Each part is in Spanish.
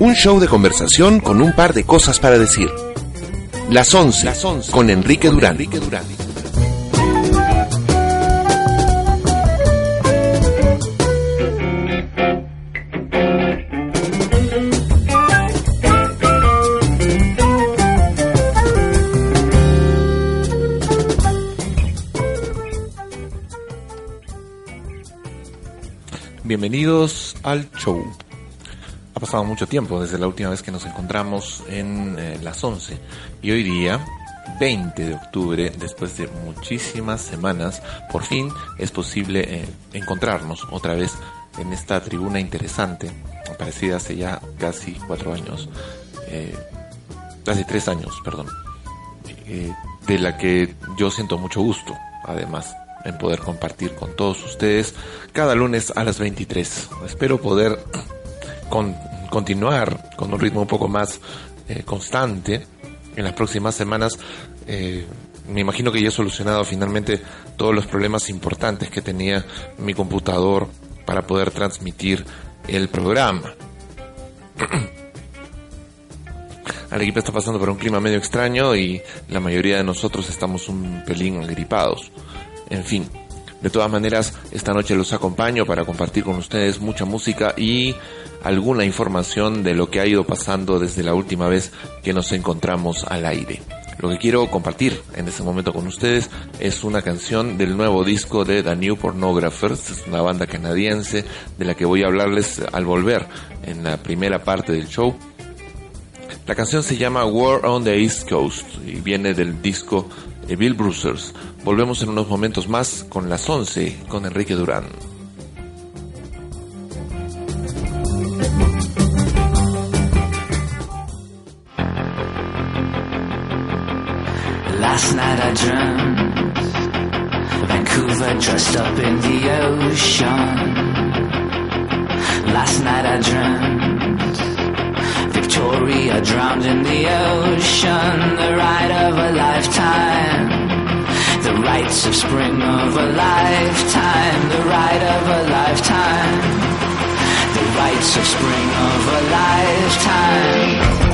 Un show de conversación con un par de cosas para decir. Las 11, con Enrique Durán. Enrique Durán. Bienvenidos al show. Ha pasado mucho tiempo desde la última vez que nos encontramos en eh, las 11 y hoy día, 20 de octubre, después de muchísimas semanas, por fin es posible eh, encontrarnos otra vez en esta tribuna interesante, aparecida hace ya casi cuatro años, eh, casi tres años, perdón, de la que yo siento mucho gusto, además en poder compartir con todos ustedes cada lunes a las 23. Espero poder con continuar con un ritmo un poco más eh, constante en las próximas semanas. Eh, me imagino que ya he solucionado finalmente todos los problemas importantes que tenía mi computador para poder transmitir el programa. equipo está pasando por un clima medio extraño y la mayoría de nosotros estamos un pelín agripados. En fin, de todas maneras, esta noche los acompaño para compartir con ustedes mucha música y alguna información de lo que ha ido pasando desde la última vez que nos encontramos al aire. Lo que quiero compartir en este momento con ustedes es una canción del nuevo disco de The New Pornographers, es una banda canadiense de la que voy a hablarles al volver en la primera parte del show. La canción se llama War on the East Coast y viene del disco Bill Bruisers. Volvemos en unos momentos más con las 11 con Enrique Durán. Last night I dreamt Vancouver dressed up in the ocean. Last night I dreamt Victoria drowned in the ocean. The ride of a lifetime. The rites of spring of a lifetime. The ride of a lifetime. The rites of spring of a lifetime.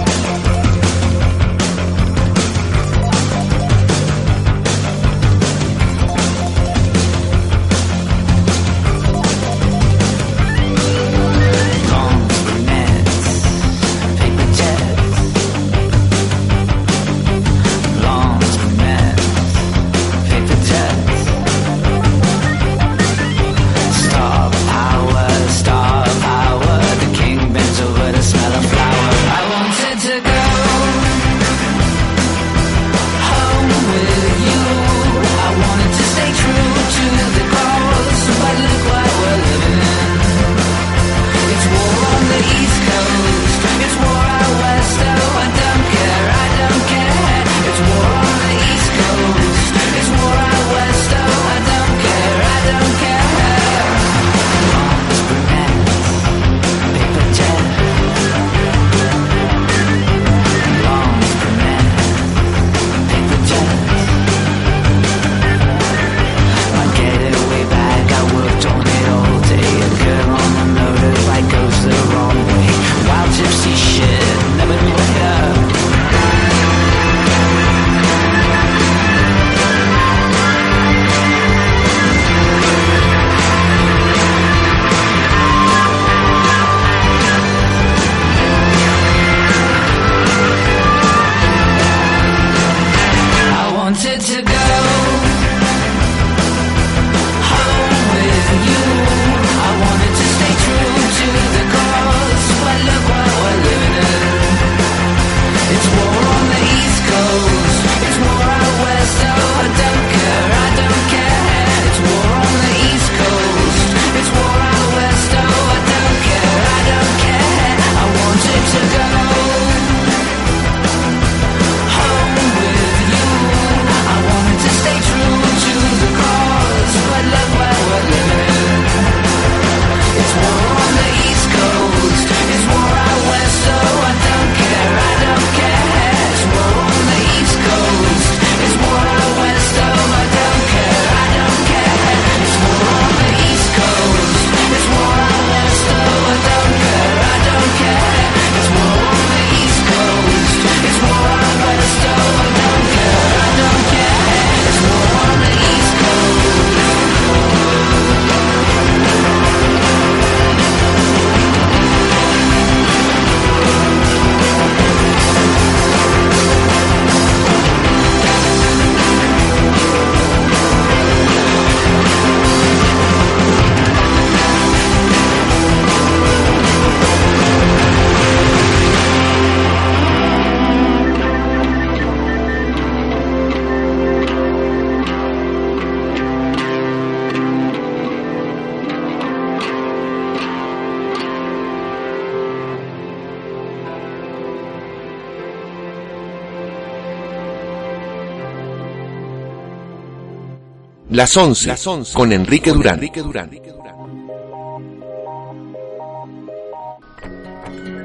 Las 11, Las 11 con Enrique con Durán. Enrique Durán.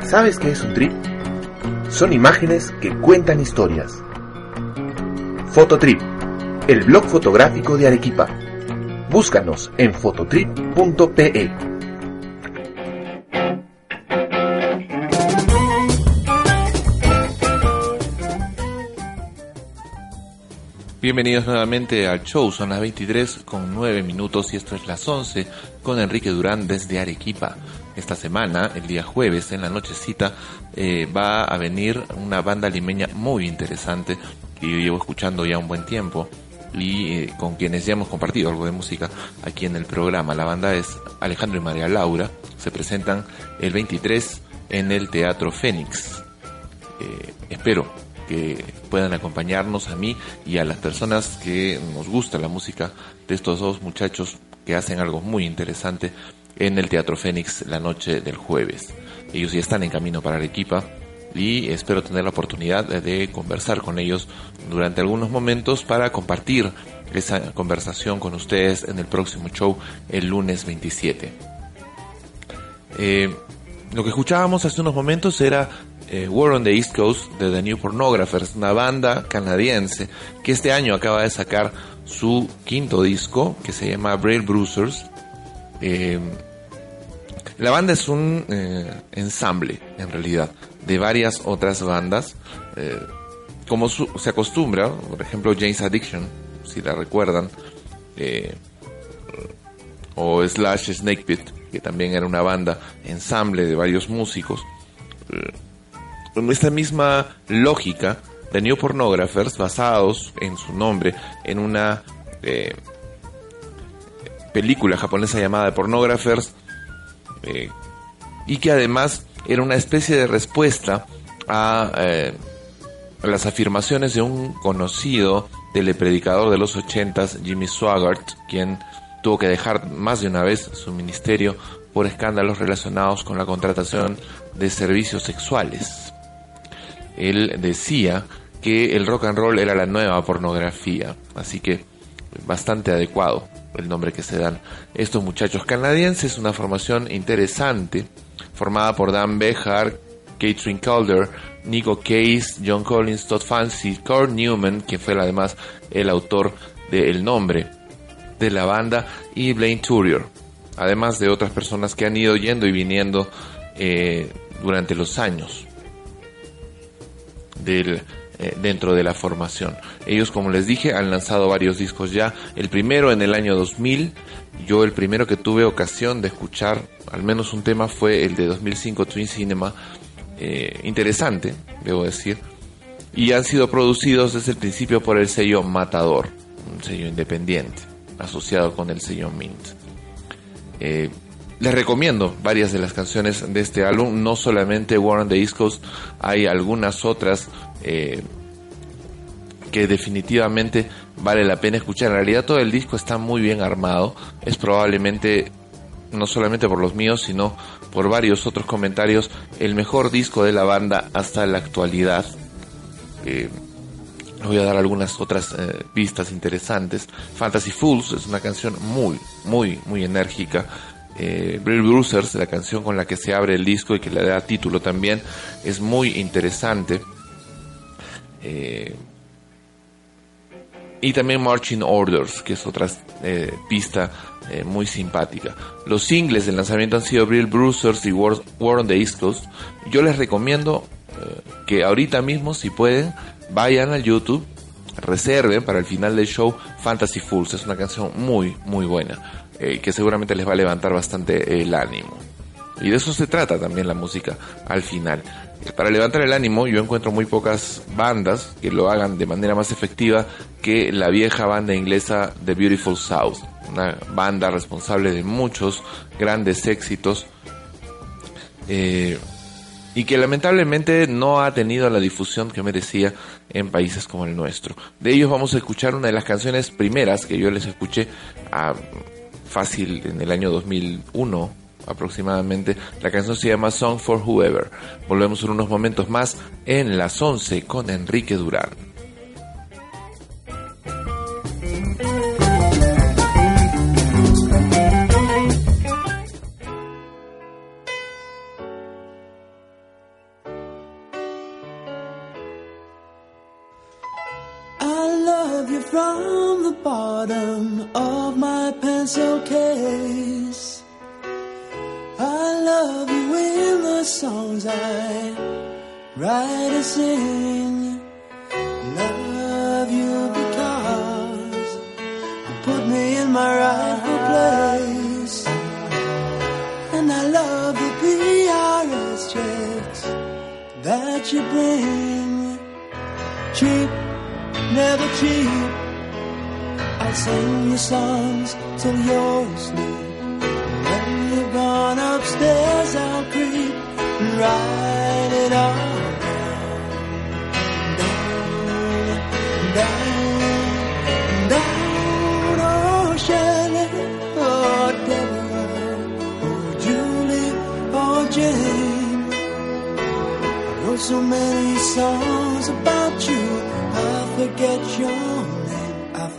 ¿Sabes qué es un trip? Son imágenes que cuentan historias. Fototrip, el blog fotográfico de Arequipa. Búscanos en fototrip.pe. Bienvenidos nuevamente al show, son las 23 con 9 minutos y esto es las 11 con Enrique Durán desde Arequipa. Esta semana, el día jueves, en la nochecita, eh, va a venir una banda limeña muy interesante que yo llevo escuchando ya un buen tiempo y eh, con quienes ya hemos compartido algo de música aquí en el programa. La banda es Alejandro y María Laura, se presentan el 23 en el Teatro Fénix. Eh, espero que puedan acompañarnos a mí y a las personas que nos gusta la música de estos dos muchachos que hacen algo muy interesante en el Teatro Fénix la noche del jueves. Ellos ya están en camino para Arequipa y espero tener la oportunidad de conversar con ellos durante algunos momentos para compartir esa conversación con ustedes en el próximo show el lunes 27. Eh, lo que escuchábamos hace unos momentos era eh, War on the East Coast de The New Pornographers, una banda canadiense que este año acaba de sacar su quinto disco que se llama Braille Bruisers. Eh, la banda es un eh, ensamble, en realidad, de varias otras bandas. como se acostumbra, por ejemplo, James Addiction, si la recuerdan, o Slash Snake Pit, que también era una banda ensamble de varios músicos con esta misma lógica, de New Pornographers, basados en su nombre, en una eh, película japonesa llamada Pornographers, eh, y que además era una especie de respuesta a, eh, las afirmaciones de un conocido telepredicador de los ochentas, Jimmy Swaggart, quien tuvo que dejar más de una vez su ministerio por escándalos relacionados con la contratación de servicios sexuales él decía que el rock and roll era la nueva pornografía, así que bastante adecuado el nombre que se dan estos muchachos. Canadienses, una formación interesante, formada por Dan Behar, Catherine Calder, Nico Case, John Collins, Todd Fancy, Kurt Newman, que fue además el autor del nombre de la banda, y Blaine Turier, además de otras personas que han ido yendo y viniendo eh, durante los años del, eh, dentro de la formación. Ellos, como les dije, han lanzado varios discos ya. El primero en el año 2000. Yo el primero que tuve ocasión de escuchar, al menos un tema, fue el de 2005 Twin Cinema. Eh, interesante, debo decir. Y han sido producidos desde el principio por el sello Matador, un sello independiente, asociado con el sello Mint. Eh, les recomiendo varias de las canciones de este álbum, no solamente War on the East hay algunas otras eh, que definitivamente vale la pena escuchar. En realidad todo el disco está muy bien armado, es probablemente, no solamente por los míos, sino por varios otros comentarios, el mejor disco de la banda hasta la actualidad. Eh, voy a dar algunas otras eh, pistas interesantes. Fantasy Fools es una canción muy, muy, muy enérgica eh, Bruisers, la canción con la que se abre el disco y que le da título también, es muy interesante. Eh, y también Marching Orders, que es otra eh, pista eh, muy simpática. Los singles del lanzamiento han sido Brill Bruisers y War, on the East Coast. Yo les recomiendo que ahorita mismo, si pueden, vayan al YouTube, reserven para el final del show Fantasy Fools. Es una canción muy, muy buena. Eh, que seguramente les va a levantar bastante el ánimo. Y de eso se trata también la música al final. Para levantar el ánimo yo encuentro muy pocas bandas que lo hagan de manera más efectiva que la vieja banda inglesa The Beautiful South, una banda responsable de muchos grandes éxitos eh, y que lamentablemente no ha tenido la difusión que merecía en países como el nuestro. De ellos vamos a escuchar una de las canciones primeras que yo les escuché a fácil en el año 2001 aproximadamente. La canción se llama Song for Whoever. Volvemos en unos momentos más en las 11 con Enrique Durán. Bottom of my pencil case. I love you in the songs I write and sing. Love you because you put me in my rightful place. And I love the PRS checks that you bring. Cheap, never cheap. I'll sing you songs till you're asleep. When you've gone upstairs, I'll creep and write it all down, down, down. Oh, Shelley, oh, Deborah, oh, Julie, oh, Jane. I wrote so many songs about you, I forget your name.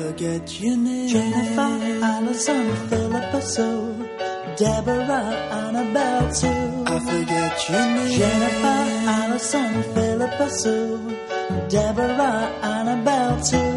I forget your name. Jennifer, Allison, Philippa Sue, Deborah, Annabelle too. I forget your name. Jennifer, Allison, Philippa Sue, Deborah, Annabelle too.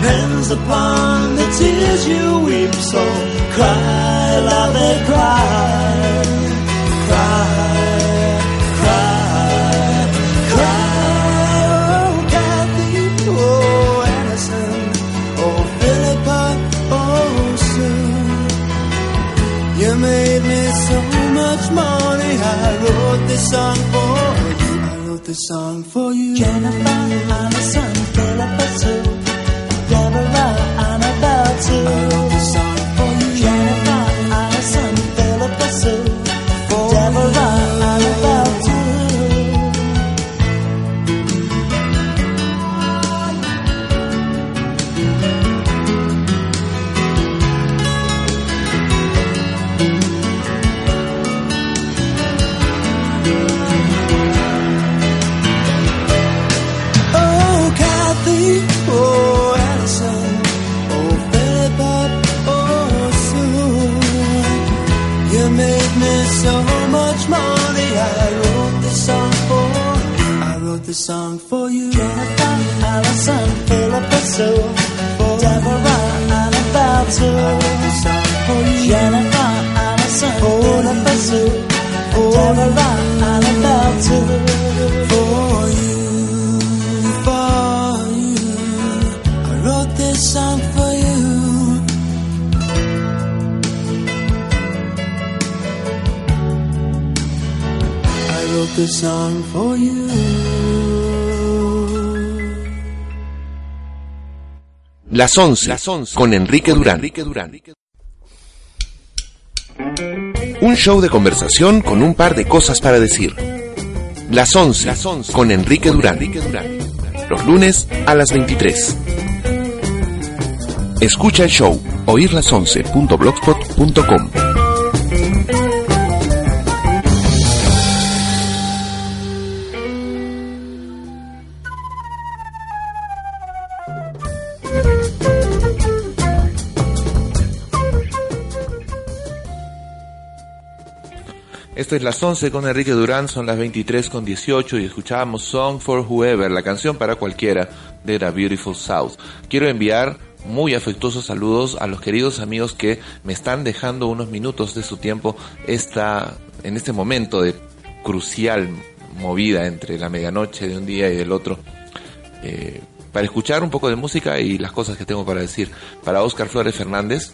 depends upon the tears you weep. So cry, love and cry, cry. Oh, oh, oh, morning I wrote this song for you. I wrote this song for you. Jennifer, Alison, Philippa Sue till song for you. Jennifer, Allison, Philippa Sue, Deborah, Annabelle too. This song for you. Jennifer, Allison, Philippa Sue, Deborah, Annabelle too. For you, for you. I wrote this song for you. I wrote this song for you. Las 11, con Enrique Durán. Un show de conversación con un par de cosas para decir. Las 11, con Enrique Durán. Los lunes a las 23. Escucha el show oírlas11.blogspot.com. Esto es las 11 con Enrique Durán, son las 23 con 18 y escuchábamos Song for Whoever, la canción para cualquiera de The Beautiful South. Quiero enviar muy afectuosos saludos a los queridos amigos que me están dejando unos minutos de su tiempo esta, en este momento de crucial movida entre la medianoche de un día y del otro. Eh, para escuchar un poco de música y las cosas que tengo para decir. Para Oscar Flores Fernández,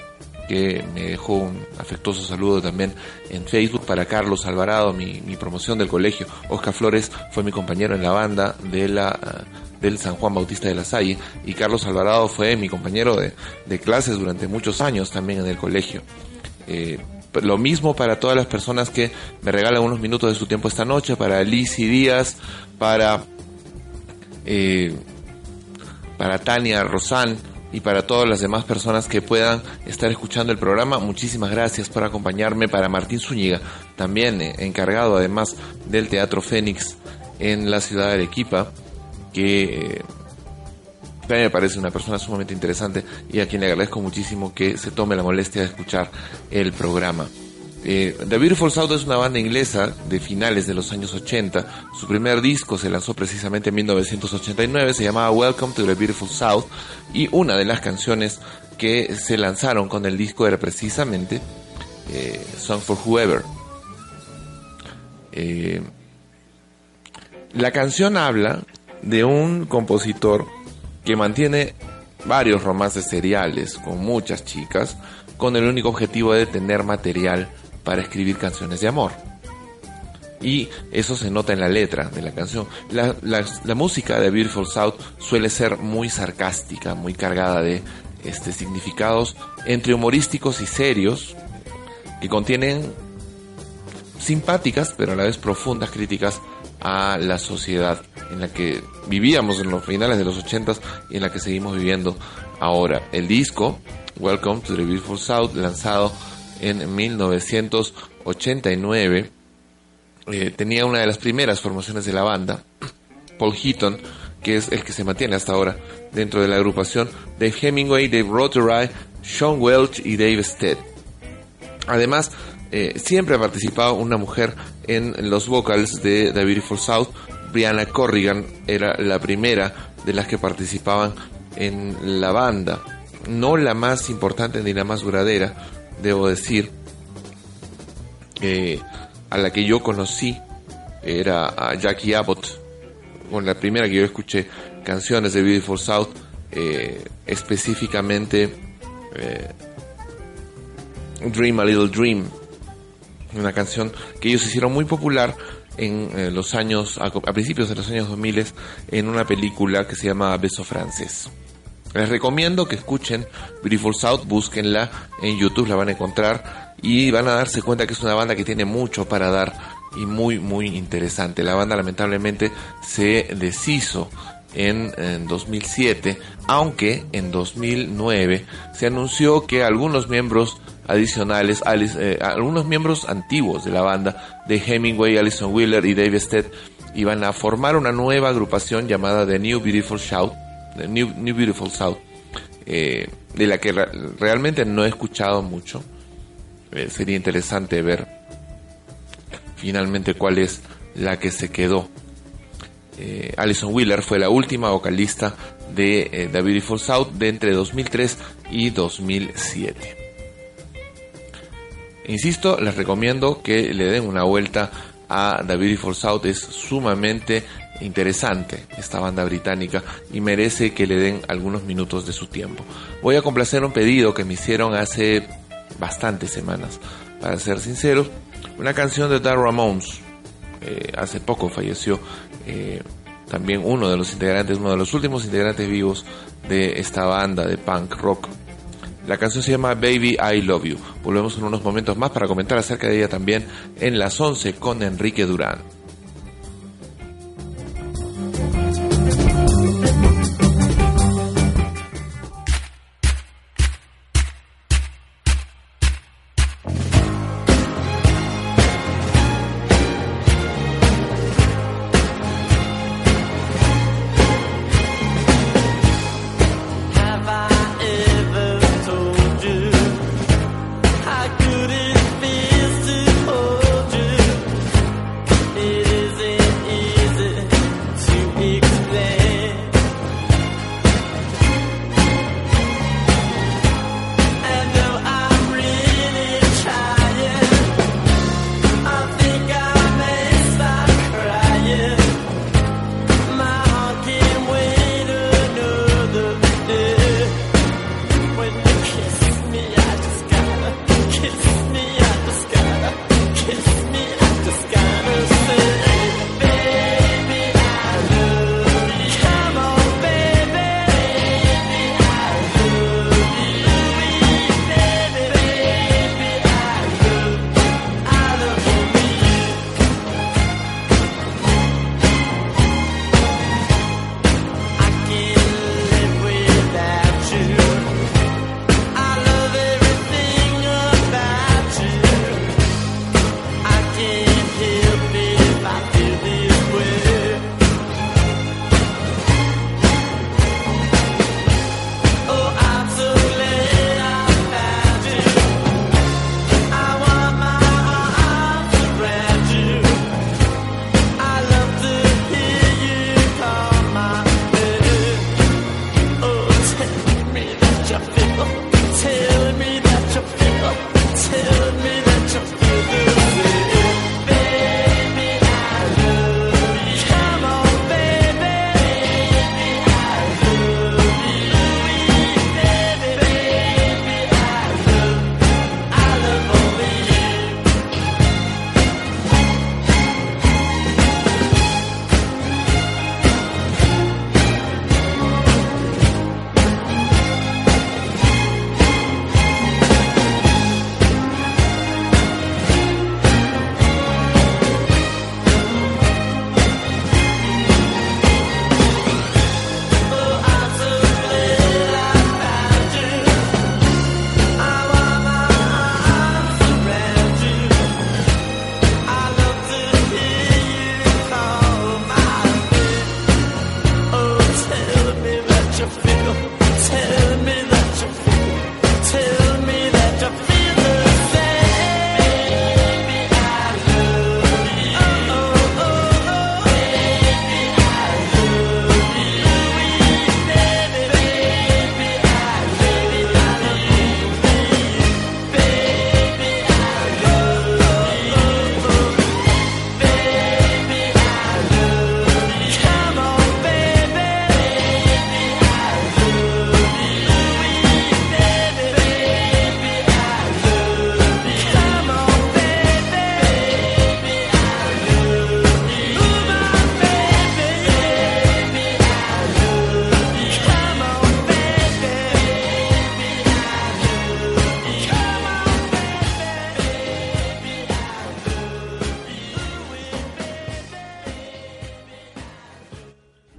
que me dejó un afectuoso saludo también en Facebook para Carlos Alvarado, mi, promoción del colegio. Oscar Flores fue mi compañero en la banda de la del San Juan Bautista de la Salle y Carlos Alvarado fue mi compañero de, de clases durante muchos años también en el colegio. Eh, lo mismo para todas las personas que me regalan unos minutos de su tiempo esta noche, para Lizzy Díaz, para, eh, para Tania Rosán y para todas las demás personas que puedan estar escuchando el programa. Muchísimas gracias por acompañarme. Para Martín Zúñiga, también eh, encargado además del Teatro Fénix en la ciudad de Arequipa, que eh, mí me parece una persona sumamente interesante y a quien le agradezco muchísimo que se tome la molestia de escuchar el programa. Eh, the Beautiful South es una banda inglesa de finales de los años 80. Su primer disco se lanzó precisamente en 1989, se llamaba Welcome to the Beautiful South y una de las canciones que se lanzaron con el disco era precisamente eh, Song for Whoever. Eh, la canción habla de un compositor que mantiene varios romances seriales con muchas chicas, con el único objetivo de tener material para escribir canciones de amor. Y eso se nota en la letra de la canción. La, la- música de Beautiful South suele ser muy sarcástica, muy cargada de este, significados entre humorísticos y serios, que contienen simpáticas, pero a la vez profundas críticas a la sociedad en la que vivíamos en los finales de los 80s y en la que seguimos viviendo ahora. El disco, Welcome to the Beautiful South, lanzado en 1989, eh, tenía una de las primeras formaciones de la banda, Paul Heaton, que es el que se mantiene hasta ahora dentro de la agrupación, Dave Hemingway, Dave Rotheray, Sean Welch y Dave Stead. Además, eh, siempre ha participado una mujer en los vocals de The Beautiful South. Brianna Corrigan era la primera de las que participaban en la banda. No la más importante ni la más duradera, debo decir. Eh, a la que yo conocí era a Jackie Abbott, con la primera que yo escuché canciones de Beautiful South, eh, específicamente eh, Dream a Little Dream, una canción que ellos hicieron muy popular en eh, los años, a, principios de los años 2000 en una película que se llama Beso Francés. Les recomiendo que escuchen Beautiful South, búsquenla en YouTube, la van a encontrar y van a darse cuenta que es una banda que tiene mucho para dar y muy muy interesante. La banda lamentablemente se deshizo en, en 2007, aunque en 2009 se anunció que algunos miembros adicionales, eh, algunos miembros antiguos de la banda de Hemingway, Alison Wheeler y Dave Stead iban a formar una nueva agrupación llamada The New Beautiful Shout, New, Beautiful South, eh, de la que re- realmente no he escuchado mucho. Eh, sería interesante ver finalmente cuál es la que se quedó. Eh, Alison Wheeler fue la última vocalista de eh, The Beautiful South de entre 2003 y 2007. Insisto, les recomiendo que le den una vuelta a The Beautiful South. Es sumamente interesante esta banda británica y merece que le den algunos minutos de su tiempo. Voy a complacer un pedido que me hicieron hace bastantes semanas, para ser sincero. Una canción de Dar Ramones. Eh, hace poco falleció eh, también uno de los integrantes, uno de los últimos integrantes vivos de esta banda de punk rock. La canción se llama Baby I Love You. Volvemos en unos momentos más para comentar acerca de ella también en las 11 con Enrique Durán.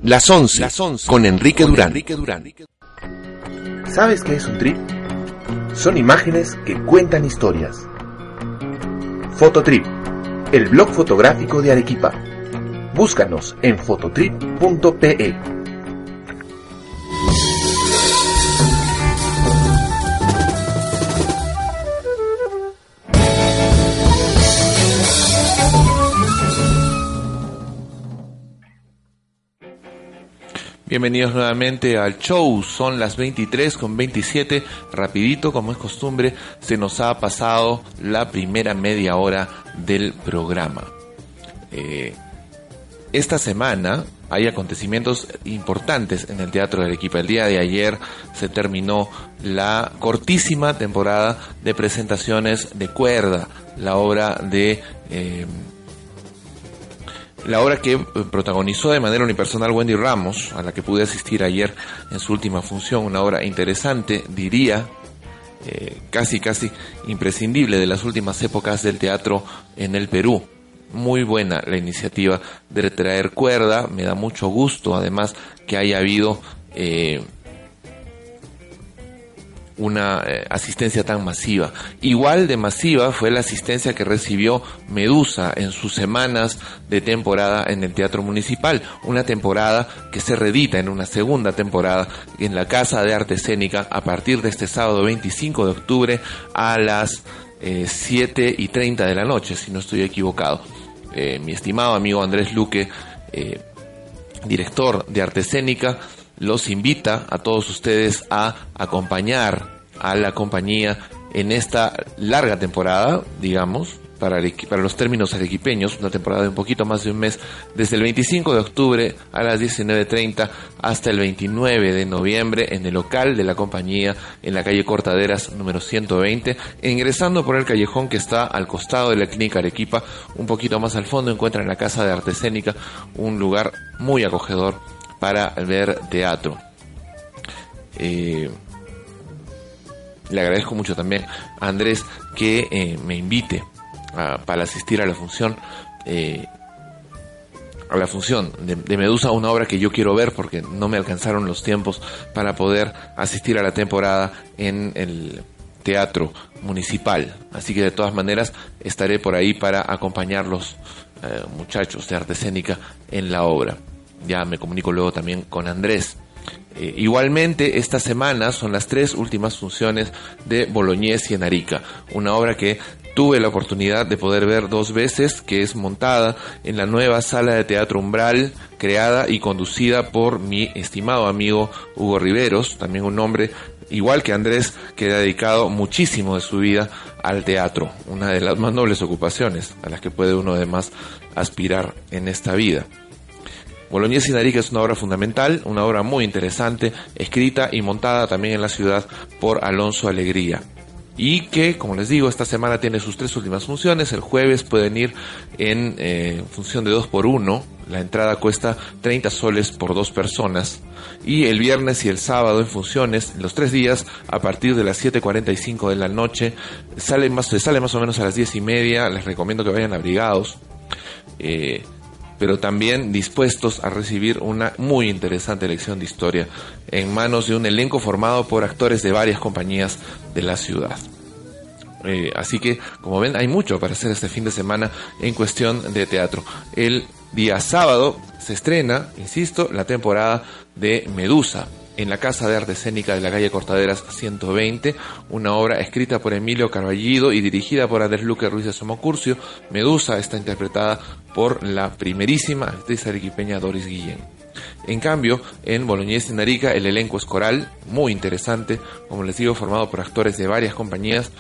Las 11, con Enrique Durán. ¿Sabes qué es un trip? Son imágenes que cuentan historias. Fototrip, el blog fotográfico de Arequipa. Búscanos en fototrip.pe. Bienvenidos nuevamente al show, son las 23 con 27, rapidito como es costumbre, se nos ha pasado la primera media hora del programa. Eh, esta semana hay acontecimientos importantes en el Teatro de Arequipa. El día de ayer se terminó la cortísima temporada de presentaciones de cuerda, la obra de... eh, la obra que eh, protagonizó de manera unipersonal Wendy Ramos, a la que pude asistir ayer en su última función, una obra interesante, diría, eh, casi casi imprescindible de las últimas épocas del teatro en el Perú. Muy buena la iniciativa de traer cuerda, me da mucho gusto además que haya habido eh, una eh, asistencia tan masiva. Igual de masiva fue la asistencia que recibió Medusa en sus semanas de temporada en el Teatro Municipal, una temporada que se redita en una segunda temporada en la Casa de Arte Escénica a partir de este sábado 25 de octubre a las eh, 7 y 30 de la noche, si no estoy equivocado. Eh, mi estimado amigo Andrés Luque, eh, director de arte escénica, los invita a todos ustedes a acompañar a la compañía en esta larga temporada, digamos, para, los términos arequipeños, una temporada de un poquito más de un mes, desde el 25 de octubre a las 19.30 hasta el 29 de noviembre en el local de la compañía en la calle Cortaderas número 120, e ingresando por el callejón que está al costado de la clínica Arequipa, un poquito más al fondo encuentran la Casa de Arte Escénica, un lugar muy acogedor para ver teatro. Eh, le agradezco mucho también a Andrés que eh, me invite a- para asistir a la función. eh, a la función de, Medusa, una obra que yo quiero ver porque no me alcanzaron los tiempos para poder asistir a la temporada en el teatro municipal. Así que de todas maneras estaré por ahí para acompañar los muchachos de arte escénica en la obra. Ya me comunico luego también con Andrés. Eh, igualmente, esta semana son las tres últimas funciones de Bolognesi en Arica, una obra que tuve la oportunidad de poder ver dos veces, que es montada en la nueva sala de teatro Umbral, creada y conducida por mi estimado amigo Hugo Riveros, también un hombre igual que Andrés, que ha dedicado muchísimo de su vida al teatro, una de las más nobles ocupaciones a las que puede uno además aspirar en esta vida. Bolognesi en Arica es una obra fundamental, una obra muy interesante, escrita y montada también en la ciudad por Alonso Alegría. Y que, como les digo, esta semana tiene sus tres últimas funciones. El jueves pueden ir en eh, función de 2 por 1 La entrada cuesta 30 soles por dos personas. Y el viernes y el sábado en funciones, los tres días, a partir de las 7.45 de la noche, sale más, sale más o menos a las 10 y media. Les recomiendo que vayan abrigados. Eh, pero también dispuestos a recibir una muy interesante lección de historia en manos de un elenco formado por actores de varias compañías de la ciudad. Eh, así que, como ven, hay mucho para hacer este fin de semana en cuestión de teatro. El día sábado se estrena, insisto, la temporada de Medusa en la Casa de Arte Escénica de la calle Cortaderas 120, una obra escrita por Emilio Carballido y dirigida por Andrés Luque Ruiz de Somocurcio. Medusa está interpretada por la primerísima actriz arequipeña Doris Guillén. En cambio, en Boloñés en Arica el elenco es coral, muy interesante, como les digo, formado por actores de varias compañías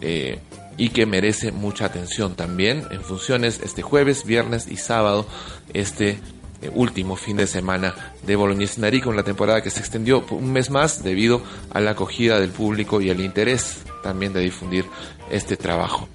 eh, y que merece mucha atención también en funciones este jueves, viernes y sábado, este último fin de semana de Boloñés en Arica, una temporada que se extendió un mes más debido a la acogida del público y el interés también de difundir este trabajo.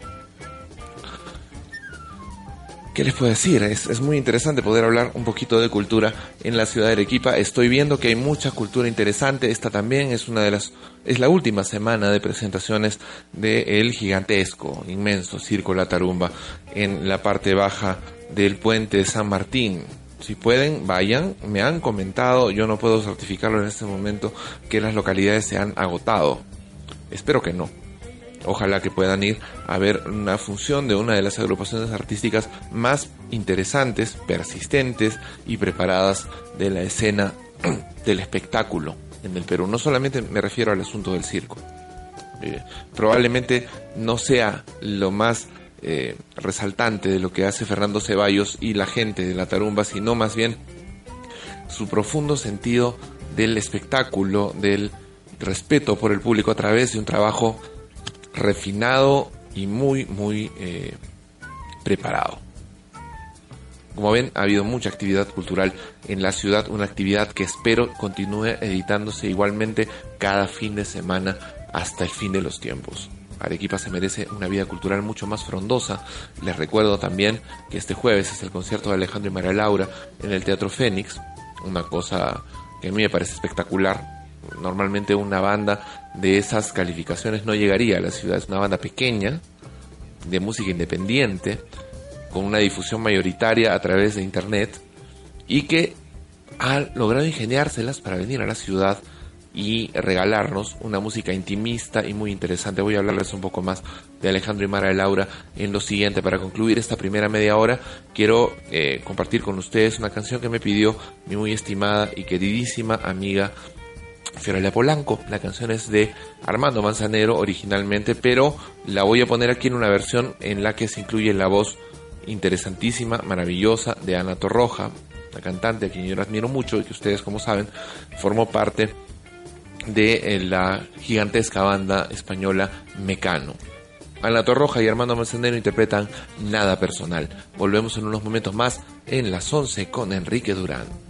¿Qué les puedo decir? Es, muy interesante poder hablar un poquito de cultura en la ciudad de Arequipa. Estoy viendo que hay mucha cultura interesante. Esta también es una de las, es la última semana de presentaciones de el gigantesco, inmenso Circo La Tarumba en la parte baja del puente de San Martín. Si pueden, vayan. Me han comentado, yo no puedo certificarlo en este momento, que las localidades se han agotado. Espero que no. Ojalá que puedan ir a ver una función de una de las agrupaciones artísticas más interesantes, persistentes y preparadas de la escena del espectáculo en el Perú. No solamente me refiero al asunto del circo. Eh, probablemente no sea lo más eh, resaltante de lo que hace Fernando Ceballos y la gente de la Tarumba, sino más bien su profundo sentido del espectáculo, del respeto por el público a través de un trabajo refinado y muy, muy eh, preparado. Como ven, ha habido mucha actividad cultural en la ciudad, una actividad que espero continúe editándose igualmente cada fin de semana hasta el fin de los tiempos. Arequipa se merece una vida cultural mucho más frondosa. Les recuerdo también que este jueves es el concierto de Alejandro y María Laura en el Teatro Fénix, una cosa que a mí me parece espectacular. Normalmente una banda de esas calificaciones no llegaría a la ciudad, es una banda pequeña, de música independiente, con una difusión mayoritaria a través de internet y que ha logrado ingeniárselas para venir a la ciudad y regalarnos una música intimista y muy interesante. Voy a hablarles un poco más de Alejandro y Mara de Laura en lo siguiente. Para concluir esta primera media hora, quiero eh, compartir con ustedes una canción que me pidió mi muy estimada y queridísima amiga Fiorelia Polanco. La canción es de Armando Manzanero originalmente, pero la voy a poner aquí en una versión en la que se incluye la voz interesantísima, maravillosa de Ana Torroja, la cantante a quien yo admiro mucho y que ustedes como saben formó parte de eh, la gigantesca banda española Mecano. Ana Torroja y Armando Manzanero interpretan Nada Personal. Volvemos en unos momentos más en las 11 con Enrique Durán.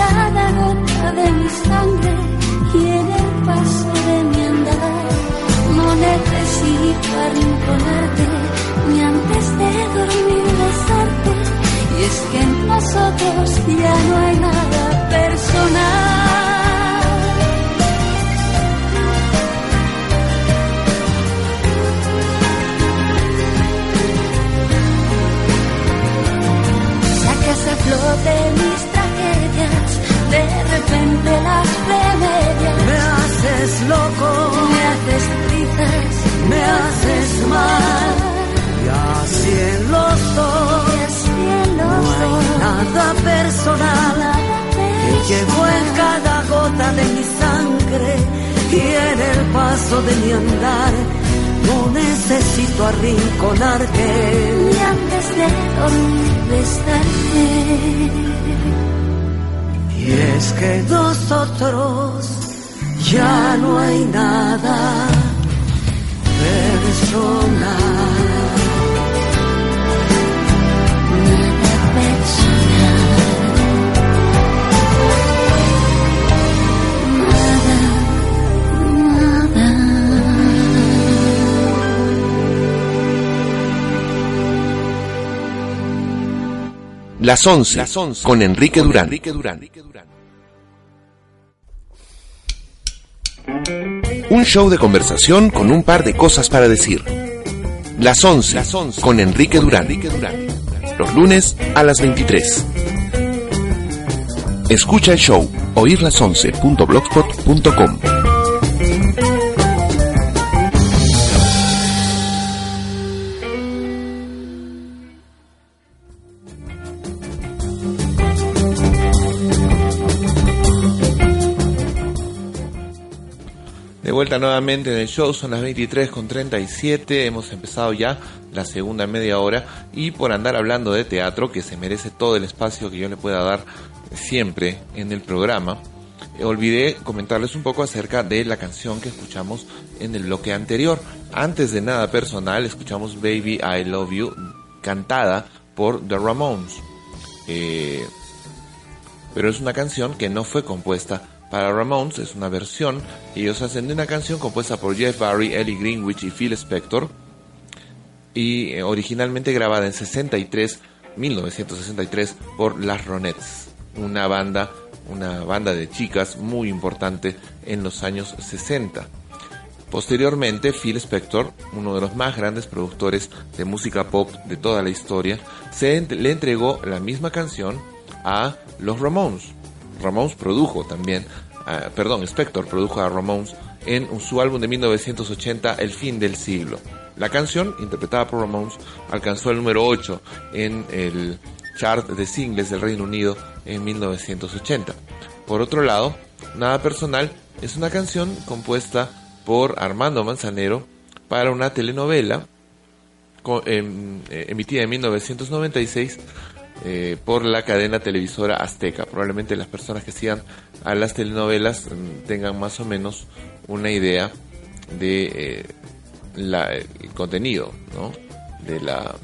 Cada gota de mi sangre y en el paso de mi andar. No necesito arrinconarte ni antes de dormir besarte. Y es que en nosotros ya no hay nada personal. Flote mis de repente las remedias. Me haces loco, Me haces trizas, me haces mal. Y así en los y dos así en no los hay dos. nada personal. que llevo en cada gota de mi sangre y en el paso de mi andar. No necesito arrinconarte. Y antes de dormir besarte. Y es que nosotros ya no hay nada personal. Las 11, con Enrique Durán. Un show de conversación con un par de cosas para decir. Las 11, con Enrique Durán. Los lunes a las 23. Escucha el show oírlas11.blogspot.com. vuelta nuevamente en el show, son las 23 con 37, hemos empezado ya la segunda media hora y por andar hablando de teatro, que se merece todo el espacio que yo le pueda dar siempre en el programa, eh, olvidé comentarles un poco acerca de la canción que escuchamos en el bloque anterior. Antes de nada personal, escuchamos Baby I Love You cantada por The Ramones. Eh, pero es una canción que no fue compuesta para Ramones, es una versión. Ellos hacen de una canción compuesta por Jeff Barry, Ellie Greenwich y Phil Spector. Y eh, originalmente grabada en 63, 1963 por Las Ronettes, una banda, una banda de chicas muy importante en los años 60. Posteriormente, Phil Spector, uno de los más grandes productores de música pop de toda la historia, se le entregó la misma canción a los Ramones. Ramones produjo también, ah, perdón, Spector produjo a Ramones en su álbum de 1980, El fin del siglo. La canción, interpretada por Ramones, alcanzó el número 8 en el chart de singles del Reino Unido en 1980. Por otro lado, Nada Personal es una canción compuesta por Armando Manzanero para una telenovela em, eh, emitida en 1996 eh, por la cadena televisora Azteca. Probablemente las personas que sigan a las telenovelas mm, tengan más o menos una idea de eh, la- el contenido, ¿no? De la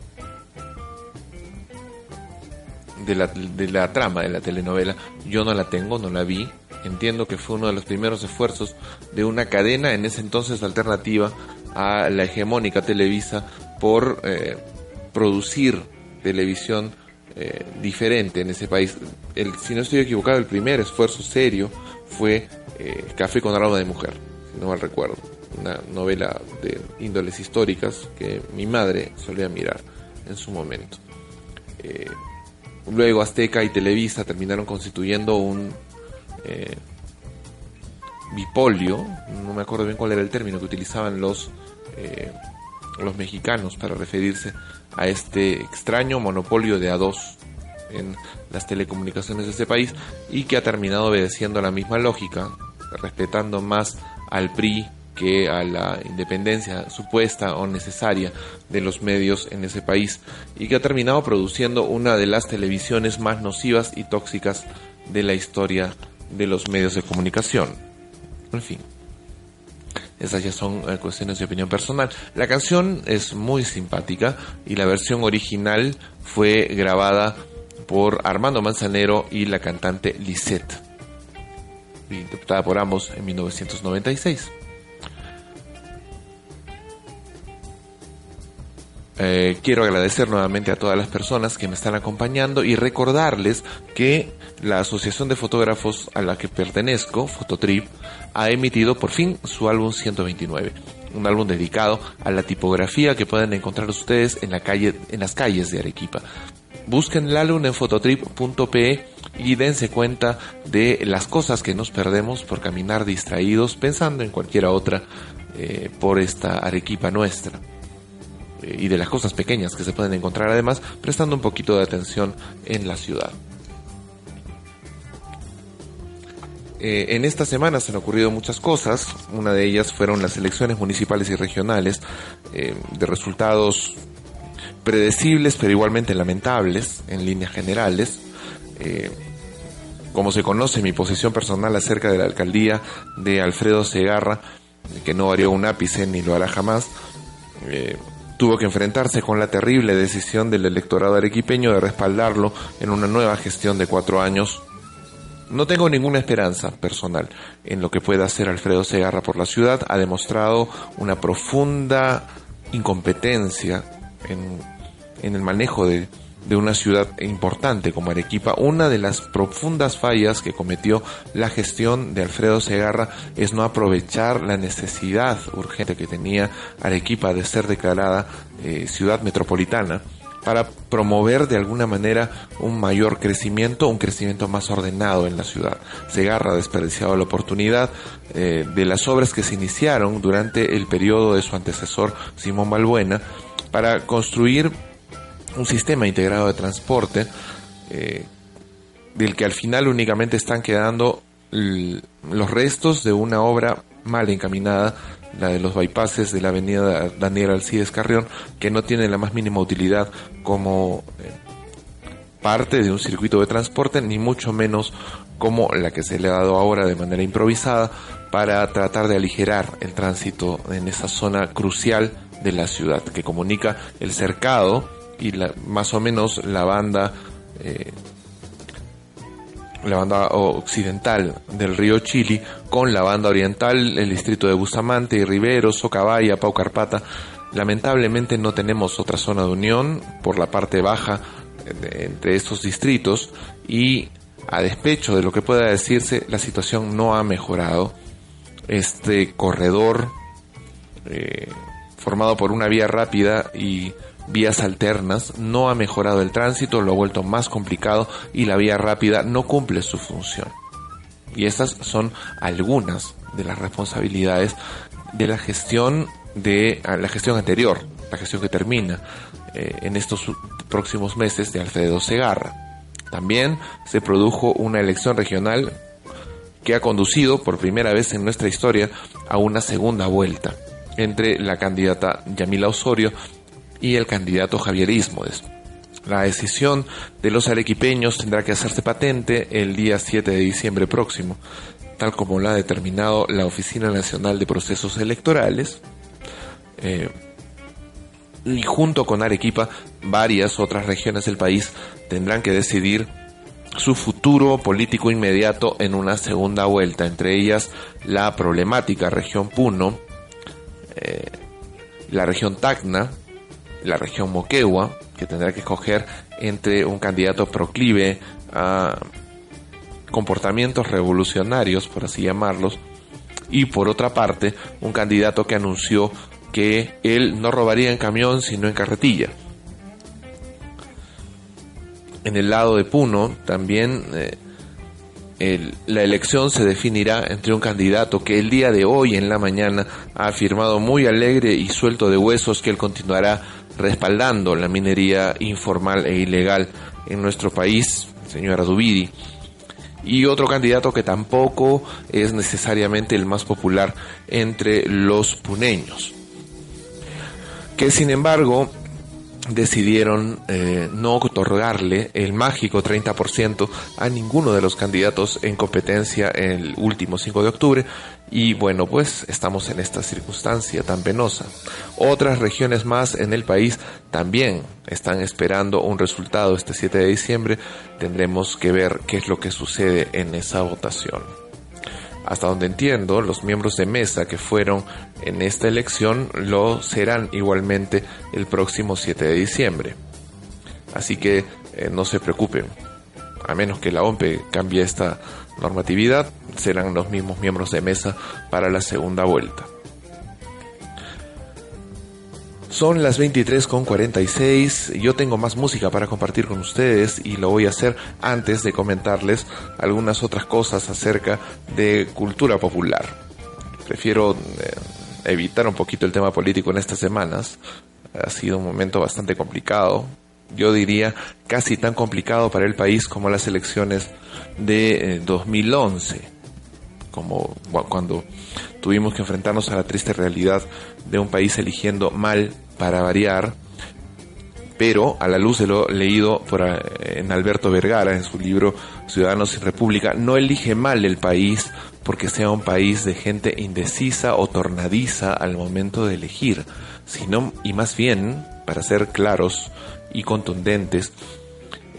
de la, trama de la telenovela. Yo no la tengo, no la vi. Entiendo que fue uno de los primeros esfuerzos de una cadena, en ese entonces alternativa a la hegemónica Televisa, por eh, producir televisión eh, diferente en ese país. Si no estoy equivocado, el primer esfuerzo serio fue eh, Café con aroma de mujer, si no mal recuerdo. Una novela de índoles históricas que mi madre solía mirar en su momento. Eh, Luego Azteca y Televisa terminaron constituyendo un eh, bipolio, no me acuerdo bien cuál era el término que utilizaban los, los mexicanos para referirse a este extraño monopolio de a dos en las telecomunicaciones de este país y que ha terminado obedeciendo la misma lógica, respetando más al PRI que a la independencia supuesta o necesaria de los medios en ese país y que ha terminado produciendo una de las televisiones más nocivas y tóxicas de la historia de los medios de comunicación. En fin, esas ya son eh, cuestiones de opinión personal. La canción es muy simpática y la versión original fue grabada por Armando Manzanero y la cantante Lisette, interpretada por ambos en 1996. Eh, quiero agradecer nuevamente a todas las personas que me están acompañando y recordarles que la Asociación de Fotógrafos a la que pertenezco, Fototrip, ha emitido por fin su álbum 129, un álbum dedicado a la tipografía que pueden encontrar ustedes en la calle, en las calles de Arequipa. Busquen el álbum en fototrip.pe y dense cuenta de las cosas que nos perdemos por caminar distraídos pensando en cualquiera otra eh, por esta Arequipa nuestra y de las cosas pequeñas que se pueden encontrar además, prestando un poquito de atención en la ciudad. Eh, en esta semana se han ocurrido muchas cosas, una de ellas fueron las elecciones municipales y regionales, eh, de resultados predecibles pero igualmente lamentables en líneas generales. Eh, como se conoce mi posición personal acerca de la alcaldía de Alfredo Segarra, que no varió un ápice ni lo hará jamás, eh, tuvo que enfrentarse con la terrible decisión del electorado arequipeño de respaldarlo en una nueva gestión de cuatro años. No tengo ninguna esperanza personal en lo que pueda hacer Alfredo Segarra por la ciudad. Ha demostrado una profunda incompetencia en, en el manejo de, de una ciudad importante como Arequipa, una de las profundas fallas que cometió la gestión de Alfredo Segarra es no aprovechar la necesidad urgente que tenía Arequipa de ser declarada eh, ciudad metropolitana para promover de alguna manera un mayor crecimiento, un crecimiento más ordenado en la ciudad. Segarra ha desperdiciado la oportunidad eh, de las obras que se iniciaron durante el periodo de su antecesor Simón Balbuena para construir un sistema integrado de transporte eh, del que al final únicamente están quedando los restos de una obra mal encaminada, la de los bypasses de la avenida Daniel Alcides Carrión, que no tiene la más mínima utilidad como eh, parte de un circuito de transporte, ni mucho menos como la que se le ha dado ahora de manera improvisada para tratar de aligerar el tránsito en esa zona crucial de la ciudad que comunica el cercado y la, más o menos la banda eh, la banda occidental del río Chili con la banda oriental, el distrito de Bustamante y Rivero, Socabaya, Pau Carpata. Lamentablemente no tenemos otra zona de unión por la parte baja eh, entre estos distritos y a despecho de lo que pueda decirse, la situación no ha mejorado. Este corredor eh, formado por una vía rápida y vías alternas, no ha mejorado el tránsito, lo ha vuelto más complicado y la vía rápida no cumple su función. Y estas son algunas de las responsabilidades de la gestión de a la gestión anterior, la gestión que termina eh, en estos próximos meses de Alfredo Segarra. También se produjo una elección regional que ha conducido por primera vez en nuestra historia a una segunda vuelta entre la candidata Yamila Osorio y el candidato Javier Ismodes. La decisión de los arequipeños tendrá que hacerse patente el día 7 de diciembre próximo, tal como lo ha determinado la Oficina Nacional de Procesos Electorales. Eh, y junto con Arequipa, varias otras regiones del país tendrán que decidir su futuro político inmediato en una segunda vuelta, entre ellas la problemática región Puno, eh, la región Tacna, la región Moquegua, que tendrá que escoger entre un candidato proclive a comportamientos revolucionarios, por así llamarlos, y por otra parte, un candidato que anunció que él no robaría en camión, sino en carretilla. En el lado de Puno también eh, la elección se definirá entre un candidato que el día de hoy en la mañana ha afirmado muy alegre y suelto de huesos que él continuará respaldando la minería informal e ilegal en nuestro país, el señor Adubidi, y otro candidato que tampoco es necesariamente el más popular entre los puneños, que sin embargo decidieron eh, no otorgarle el mágico 30% a ninguno de los candidatos en competencia el último 5 de octubre y bueno pues estamos en esta circunstancia tan penosa. Otras regiones más en el país también están esperando un resultado este 7 de diciembre. Tendremos que ver qué es lo que sucede en esa votación. Hasta donde entiendo, los miembros de mesa que fueron en esta elección lo serán igualmente el próximo 7 de diciembre. Así que eh, no se preocupen. A menos que la OMPE cambie esta normatividad, serán los mismos miembros de mesa para la segunda vuelta. Son las 23 con 46. Yo tengo más música para compartir con ustedes y lo voy a hacer antes de comentarles algunas otras cosas acerca de cultura popular. Prefiero eh, evitar un poquito el tema político en estas semanas. Ha sido un momento bastante complicado. Yo diría casi tan complicado para el país como las elecciones de eh, 2011 como cu- cuando tuvimos que enfrentarnos a la triste realidad de un país eligiendo mal para variar, pero a la luz de lo leído eh, en Alberto Vergara en su libro Ciudadanos sin República, no elige mal el país porque sea un país de gente indecisa o tornadiza al momento de elegir, sino y más bien, para ser claros y contundentes,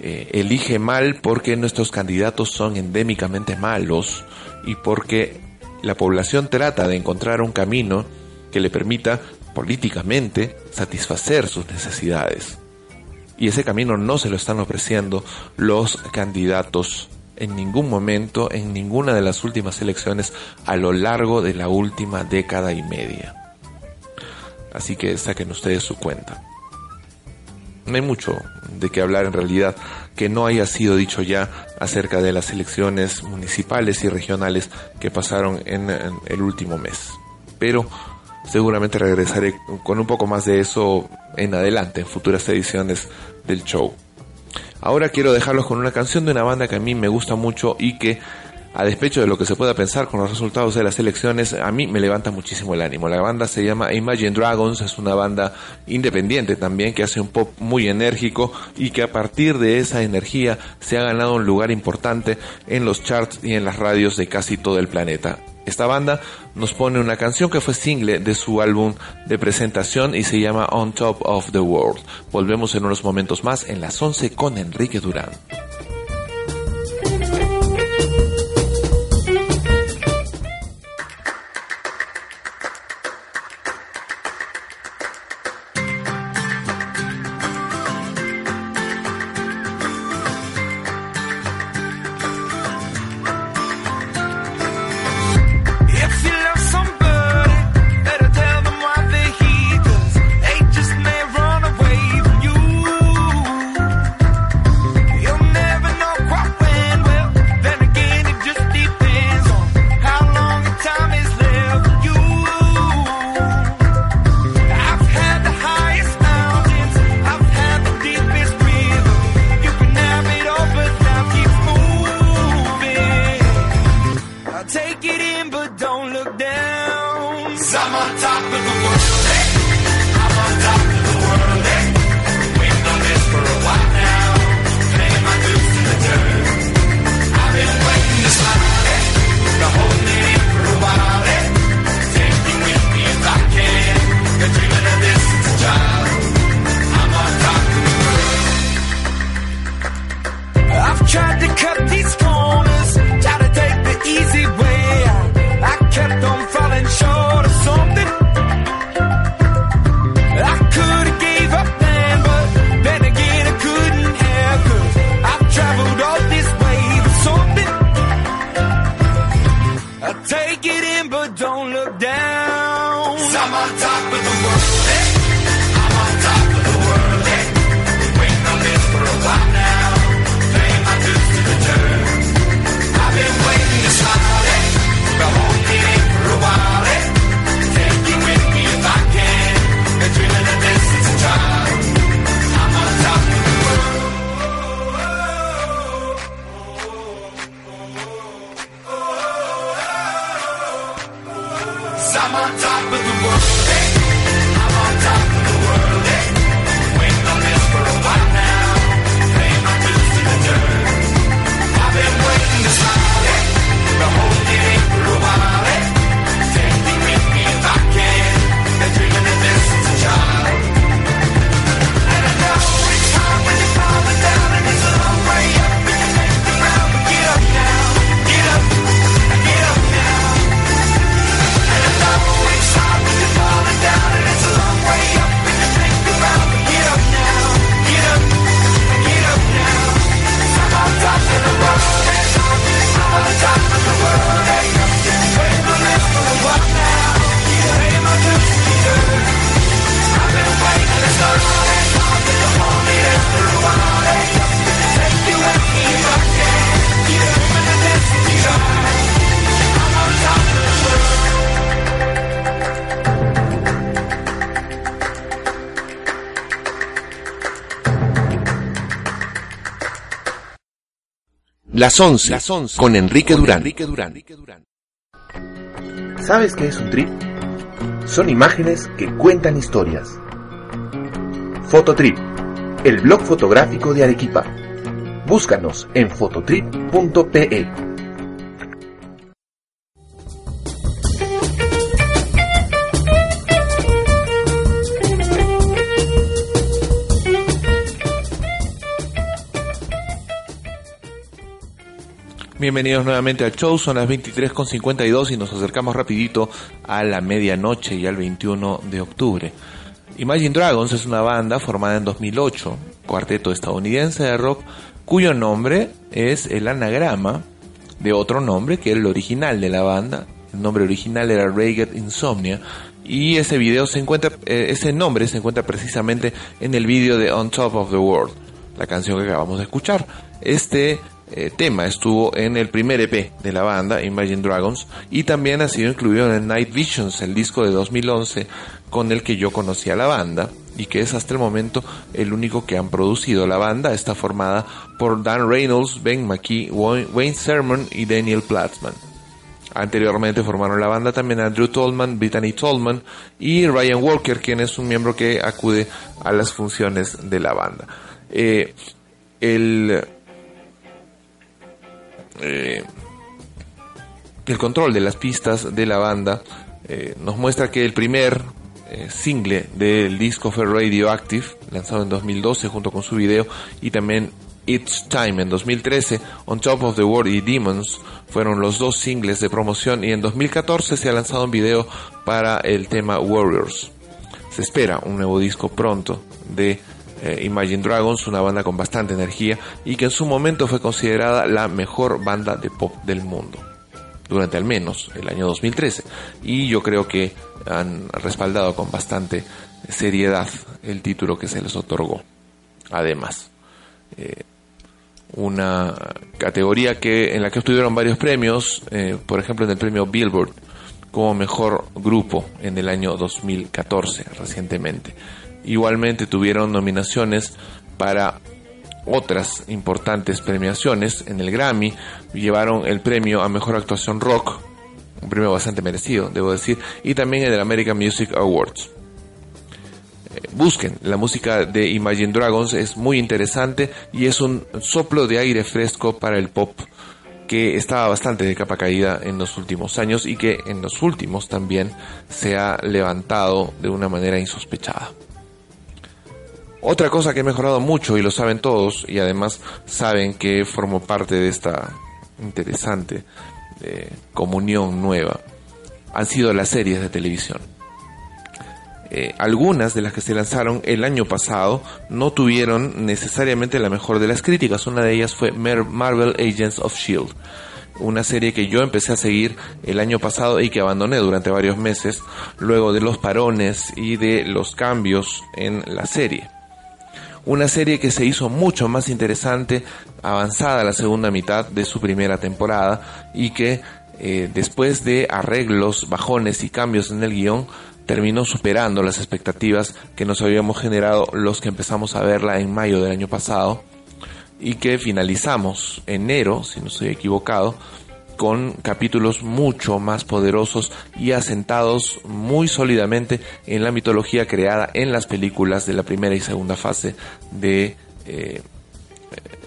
eh, elige mal porque nuestros candidatos son endémicamente malos y porque la población trata de encontrar un camino que le permita políticamente satisfacer sus necesidades. Y ese camino no se lo están ofreciendo los candidatos en ningún momento, en ninguna de las últimas elecciones a lo largo de la última década y media. Así que saquen ustedes su cuenta. No hay mucho de qué hablar en realidad que no haya sido dicho ya acerca de las elecciones municipales y regionales que pasaron en, en el último mes. Pero seguramente regresaré con un poco más de eso en adelante, en futuras ediciones del show. Ahora quiero dejarlos con una canción de una banda que a mí me gusta mucho y que, a despecho de lo que se pueda pensar con los resultados de las elecciones, a mí me levanta muchísimo el ánimo. La banda se llama Imagine Dragons, es una banda independiente también que hace un pop muy enérgico y que a partir de esa energía se ha ganado un lugar importante en los charts y en las radios de casi todo el planeta. Esta banda nos pone una canción que fue single de su álbum de presentación y se llama On Top of the World. Volvemos en unos momentos más en las 11 con Enrique Durán. Las 11, con Enrique Durán. ¿Sabes qué es un trip? Son imágenes que cuentan historias. Fototrip, el blog fotográfico de Arequipa. Búscanos en fototrip.pe. Bienvenidos nuevamente al show, son las 23.52 y nos acercamos rapidito a la medianoche y al 21 de octubre. Imagine Dragons es una banda formada en 2008 cuarteto estadounidense de rock cuyo nombre es el anagrama de otro nombre que era el original de la banda. El nombre original era Ragged Insomnia y ese video se encuentra, eh, ese nombre se encuentra precisamente en el video de On Top of the World, la canción que acabamos de escuchar. Este eh, tema estuvo en el primer EP de la banda, Imagine Dragons, y también ha sido incluido en Night Visions, el disco de 2011 con el que yo conocí a la banda y que es hasta el momento el único que han producido. La banda está formada por Dan Reynolds, Ben McKee, Wayne Sermon y Daniel Platzman. Anteriormente formaron la banda también Andrew Tolman, Brittany Tolman y Ryan Walker, quien es un miembro que acude a las funciones de la banda. Eh, el, eh, el control de las pistas de la banda eh, nos muestra que el primer eh, single del disco fue Radioactive, lanzado en 2012 junto con su video, y también It's Time en 2013, On Top of the World y Demons fueron los dos singles de promoción y en 2014 se ha lanzado un video para el tema Warriors. Se espera un nuevo disco pronto de eh, Imagine Dragons, una banda con bastante energía y que en su momento fue considerada la mejor banda de pop del mundo durante al menos el año 2013 y yo creo que han respaldado con bastante seriedad el título que se les otorgó. Además, eh, una categoría que en la que obtuvieron varios premios, eh, por ejemplo en el premio Billboard como mejor grupo en el año 2014 recientemente. Igualmente tuvieron nominaciones para otras importantes premiaciones en el Grammy, llevaron el premio a mejor actuación rock, un premio bastante merecido, debo decir, y también en el American Music Awards. Eh, busquen la música de Imagine Dragons, es muy interesante y es un soplo de aire fresco para el pop que estaba bastante de capa caída en los últimos años y que en los últimos también se ha levantado de una manera insospechada. Otra cosa que he mejorado mucho y lo saben todos y además saben que formo parte de esta interesante eh, comunión nueva han sido las series de televisión. Eh, algunas de las que se lanzaron el año pasado no tuvieron necesariamente la mejor de las críticas. Una de ellas fue Marvel Agents of Shield, una serie que yo empecé a seguir el año pasado y que abandoné durante varios meses luego de los parones y de los cambios en la serie. Una serie que se hizo mucho más interesante, avanzada la segunda mitad de su primera temporada y que eh, después de arreglos, bajones y cambios en el guion, terminó superando las expectativas que nos habíamos generado los que empezamos a verla en mayo del año pasado y que finalizamos enero, si no estoy equivocado, con capítulos mucho más poderosos y asentados muy sólidamente en la mitología creada en las películas de la primera y segunda fase de eh,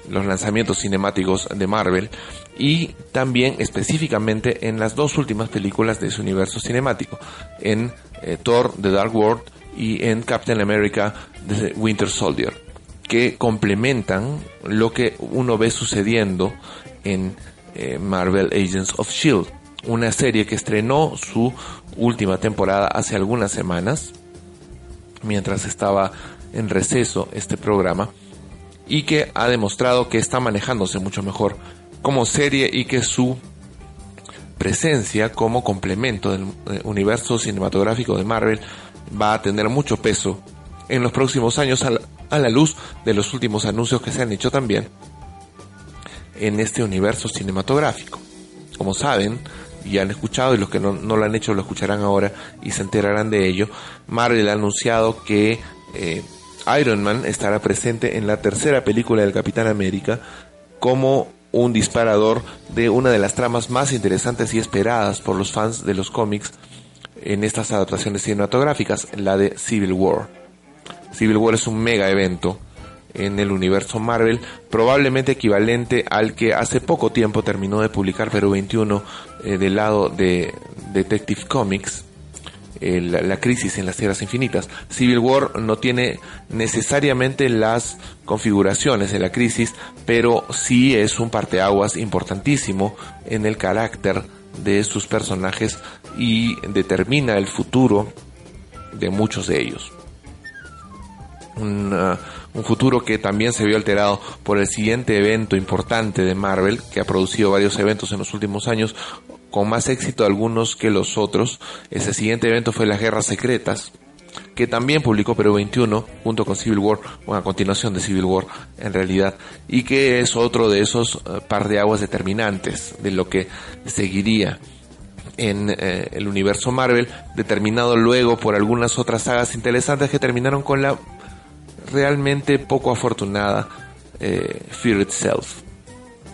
los lanzamientos cinemáticos de Marvel y también específicamente en las dos últimas películas de su universo cinemático, en eh, Thor The Dark World y en Captain America The Winter Soldier, que complementan lo que uno ve sucediendo en eh, Marvel Agents of Shield, una serie que estrenó su última temporada hace algunas semanas, mientras estaba en receso este programa, y que ha demostrado que está manejándose mucho mejor como serie y que su presencia como complemento del eh, universo cinematográfico de Marvel va a tener mucho peso en los próximos años a la, a la luz de los últimos anuncios que se han hecho también en este universo cinematográfico. Como saben, y han escuchado, y los que no, lo han hecho lo escucharán ahora y se enterarán de ello, Marvel ha anunciado que eh, Iron Man estará presente en la tercera película del Capitán América como un disparador de una de las tramas más interesantes y esperadas por los fans de los cómics en estas adaptaciones cinematográficas, la de Civil War. Civil War es un mega evento en el universo Marvel, probablemente equivalente al que hace poco tiempo terminó de publicar Perú 21 eh, del lado de Detective Comics, la, crisis en las tierras infinitas. Civil War no tiene necesariamente las configuraciones de la crisis, pero sí es un parteaguas importantísimo en el carácter de sus personajes y determina el futuro de muchos de ellos un, uh, un futuro que también se vio alterado por el siguiente evento importante de Marvel, que ha producido varios eventos en los últimos años, con más éxito algunos que los otros. Ese siguiente evento fue las Guerras Secretas, que también publicó Perú 21 junto con Civil War, una continuación de Civil War en realidad, y que es otro de esos uh, par de aguas determinantes de lo que seguiría en eh, el universo Marvel, determinado luego por algunas otras sagas interesantes que terminaron con la realmente poco afortunada eh, Fear Itself.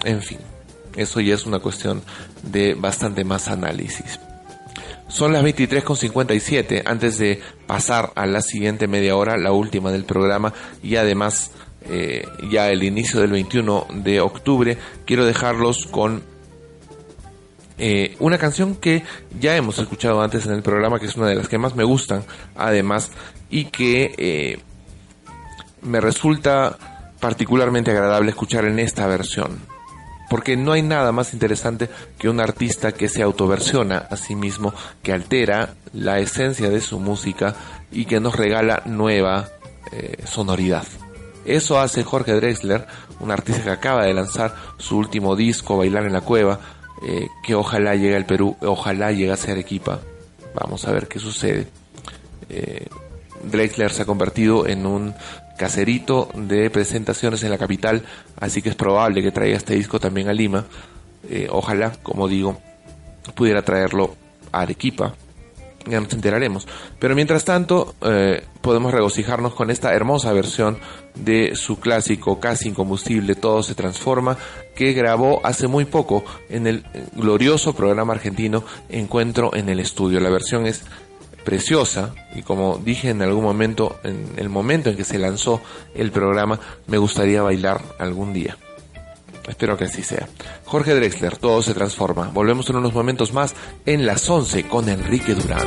En fin, eso ya es una cuestión de bastante más análisis. Son las 23.57 antes de pasar a la siguiente media hora, la última del programa y además eh, ya el inicio del 21 de octubre. Quiero dejarlos con eh, una canción que ya hemos escuchado antes en el programa, que es una de las que más me gustan, además, y que eh, me resulta particularmente agradable escuchar en esta versión. Porque no hay nada más interesante que un artista que se autoversiona a sí mismo, que altera la esencia de su música y que nos regala nueva eh, sonoridad. Eso hace Jorge Drexler, un artista que acaba de lanzar su último disco, Bailar en la Cueva, eh, que ojalá llegue al Perú, ojalá llegue a ser Arequipa. Vamos a ver qué sucede. Eh, Drexler se ha convertido en un caserito de presentaciones en la capital, así que es probable que traiga este disco también a Lima. Eh, ojalá, como digo, pudiera traerlo a Arequipa. Ya nos enteraremos. Pero mientras tanto, eh, podemos regocijarnos con esta hermosa versión de su clásico casi incombustible Todo se transforma, que grabó hace muy poco en el glorioso programa argentino Encuentro en el Estudio. La versión es preciosa y como dije en algún momento, en el momento en que se lanzó el programa, me gustaría bailar algún día. Espero que así sea. Jorge Drexler, todo se transforma. Volvemos en unos momentos más en las 11 con Enrique Durán.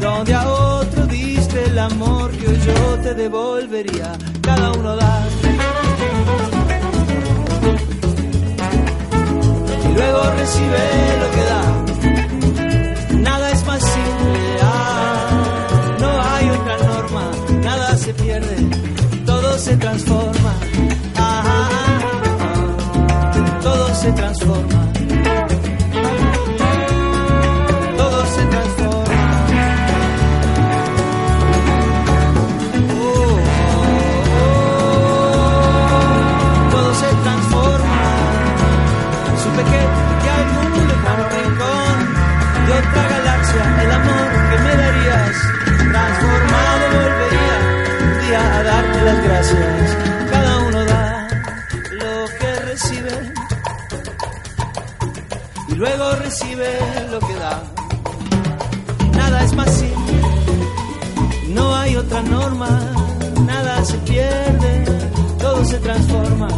donde a otro diste el amor que yo te devolvería. Cada uno da. Y luego recibe lo que da. No hay otra norma, nada se pierde, todo se transforma.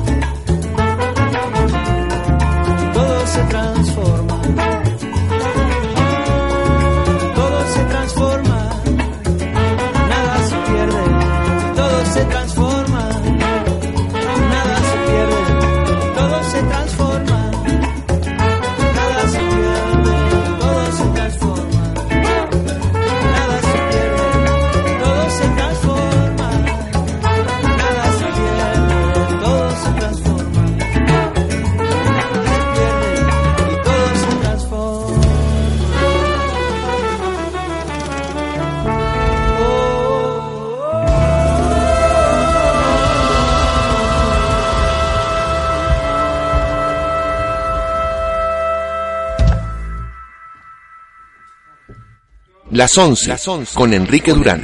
Las 11, con Enrique Durán.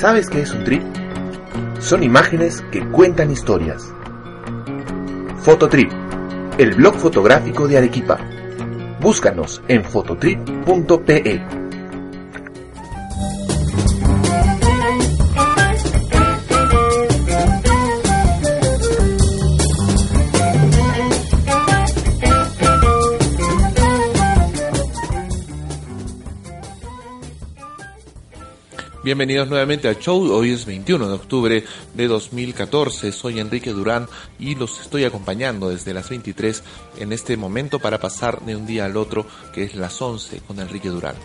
¿Sabes qué es un trip? Son imágenes que cuentan historias. Fototrip, el blog fotográfico de Arequipa. Búscanos en fototrip.pe. Bienvenidos nuevamente al show. Hoy es 21 de octubre de 2014. Soy Enrique Durán y los estoy acompañando desde las 23 en este momento para pasar de un día al otro, que es las 11 con Enrique Durán.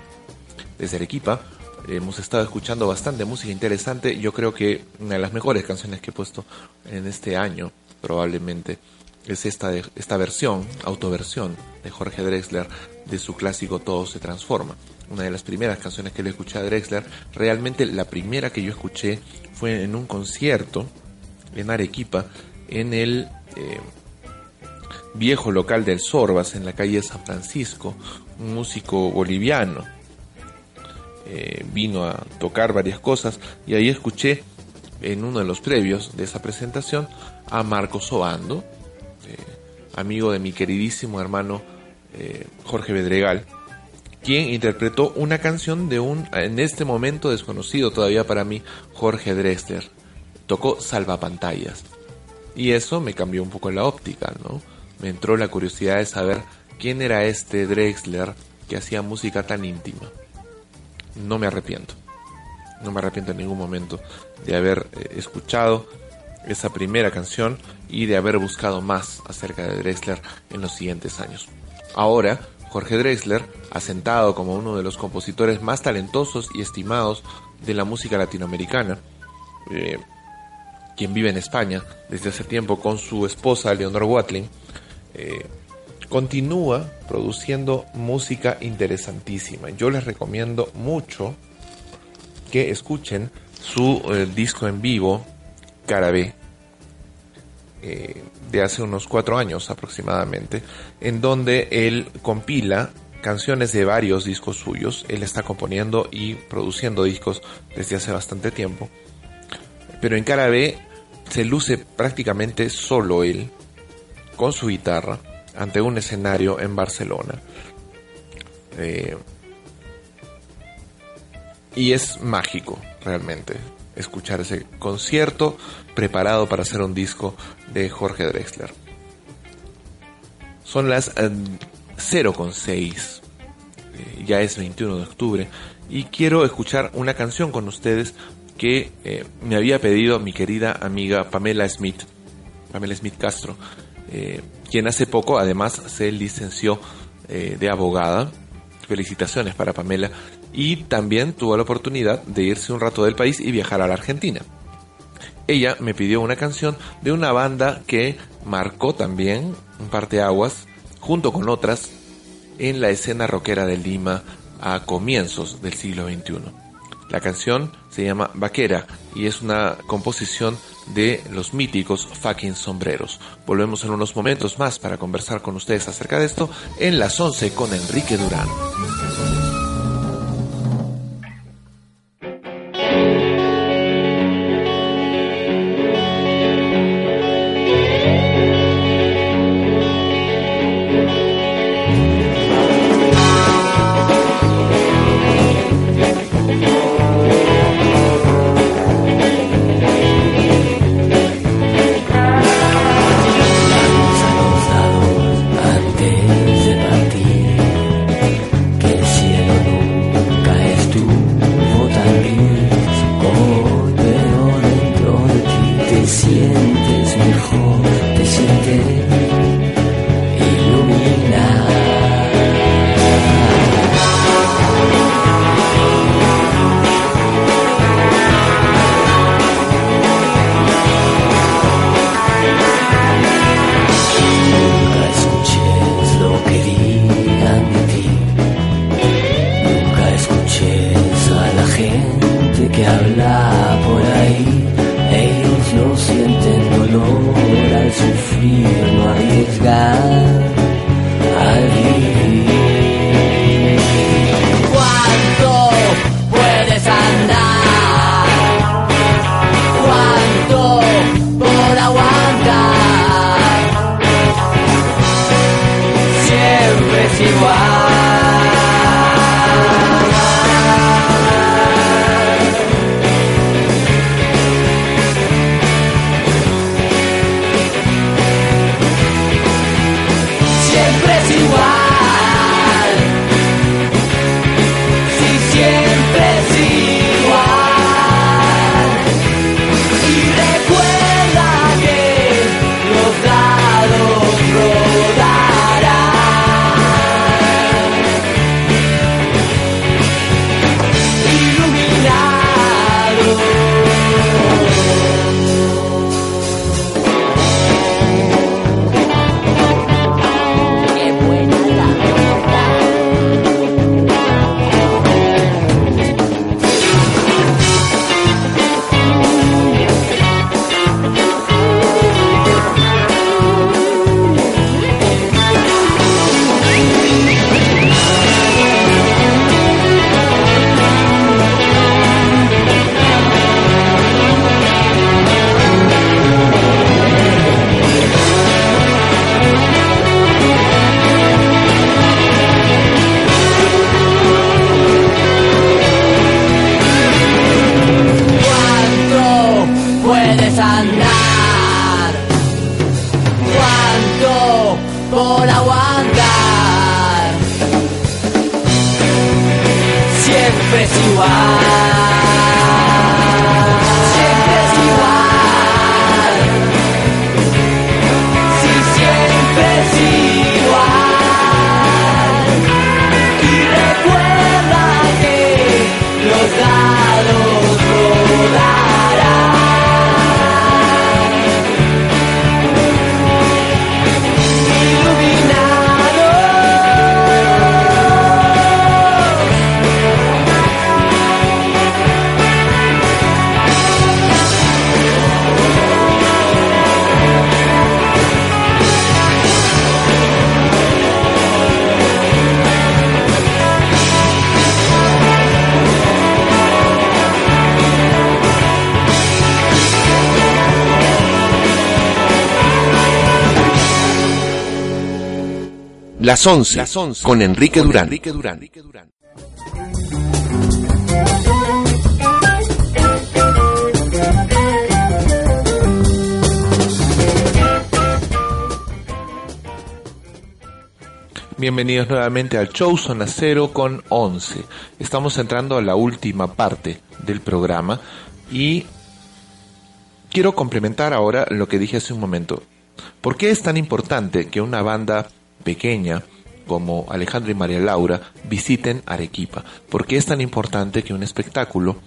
Desde Arequipa hemos estado escuchando bastante música interesante. Yo creo que una de las mejores canciones que he puesto en este año, probablemente, es esta, esta versión, autoversión de Jorge Drexler de su clásico Todo se transforma. Una de las primeras canciones que le escuché a Drexler, realmente la primera que yo escuché fue en un concierto en Arequipa, en el eh, viejo local del Sorbas, en la calle San Francisco, un músico boliviano. Eh, vino a tocar varias cosas y ahí escuché en uno de los previos de esa presentación a Marcos Obando, eh, amigo de mi queridísimo hermano Jorge Bedregal, quien interpretó una canción de un, en este momento desconocido todavía para mí, Jorge Drexler. Tocó Salvapantallas. Y eso me cambió un poco la óptica, ¿no? Me entró la curiosidad de saber quién era este Drexler que hacía música tan íntima. No me arrepiento. No me arrepiento en ningún momento de haber eh, escuchado esa primera canción y de haber buscado más acerca de Drexler en los siguientes años. Ahora, Jorge Drexler, asentado como uno de los compositores más talentosos y estimados de la música latinoamericana, eh, quien vive en España desde hace tiempo con su esposa Leonor Watling, eh, continúa produciendo música interesantísima. Yo les recomiendo mucho que escuchen su eh, disco en vivo, Cara B, eh, de hace unos cuatro años aproximadamente, en donde él compila canciones de varios discos suyos. Él está componiendo y produciendo discos desde hace bastante tiempo. Pero en Cara B se luce prácticamente solo él, con su guitarra, ante un escenario en Barcelona. Eh, y es mágico, realmente, escuchar ese concierto preparado para hacer un disco de Jorge Drexler. Son las eh, 0.6, eh, ya es 21 de octubre, y quiero escuchar una canción con ustedes que eh, me había pedido mi querida amiga Pamela Smith, Pamela Smith Castro, eh, quien hace poco además se licenció eh, de abogada. Felicitaciones para Pamela. Y también tuvo la oportunidad de irse un rato del país y viajar a la Argentina. Ella me pidió una canción de una banda que marcó también un parteaguas, junto con otras, en la escena rockera de Lima a comienzos del siglo XXI. La canción se llama Vaquera y es una composición de los míticos fucking sombreros. Volvemos en unos momentos más para conversar con ustedes acerca de esto en las 11 con Enrique Durán. Las 11, con Enrique Durán. Bienvenidos nuevamente al show Zona Cero con 11. Estamos entrando a la última parte del programa y quiero complementar ahora lo que dije hace un momento. ¿Por qué es tan importante que una banda pequeña como Alejandro y María Laura visiten Arequipa? ¿Por qué es tan importante que un espectáculo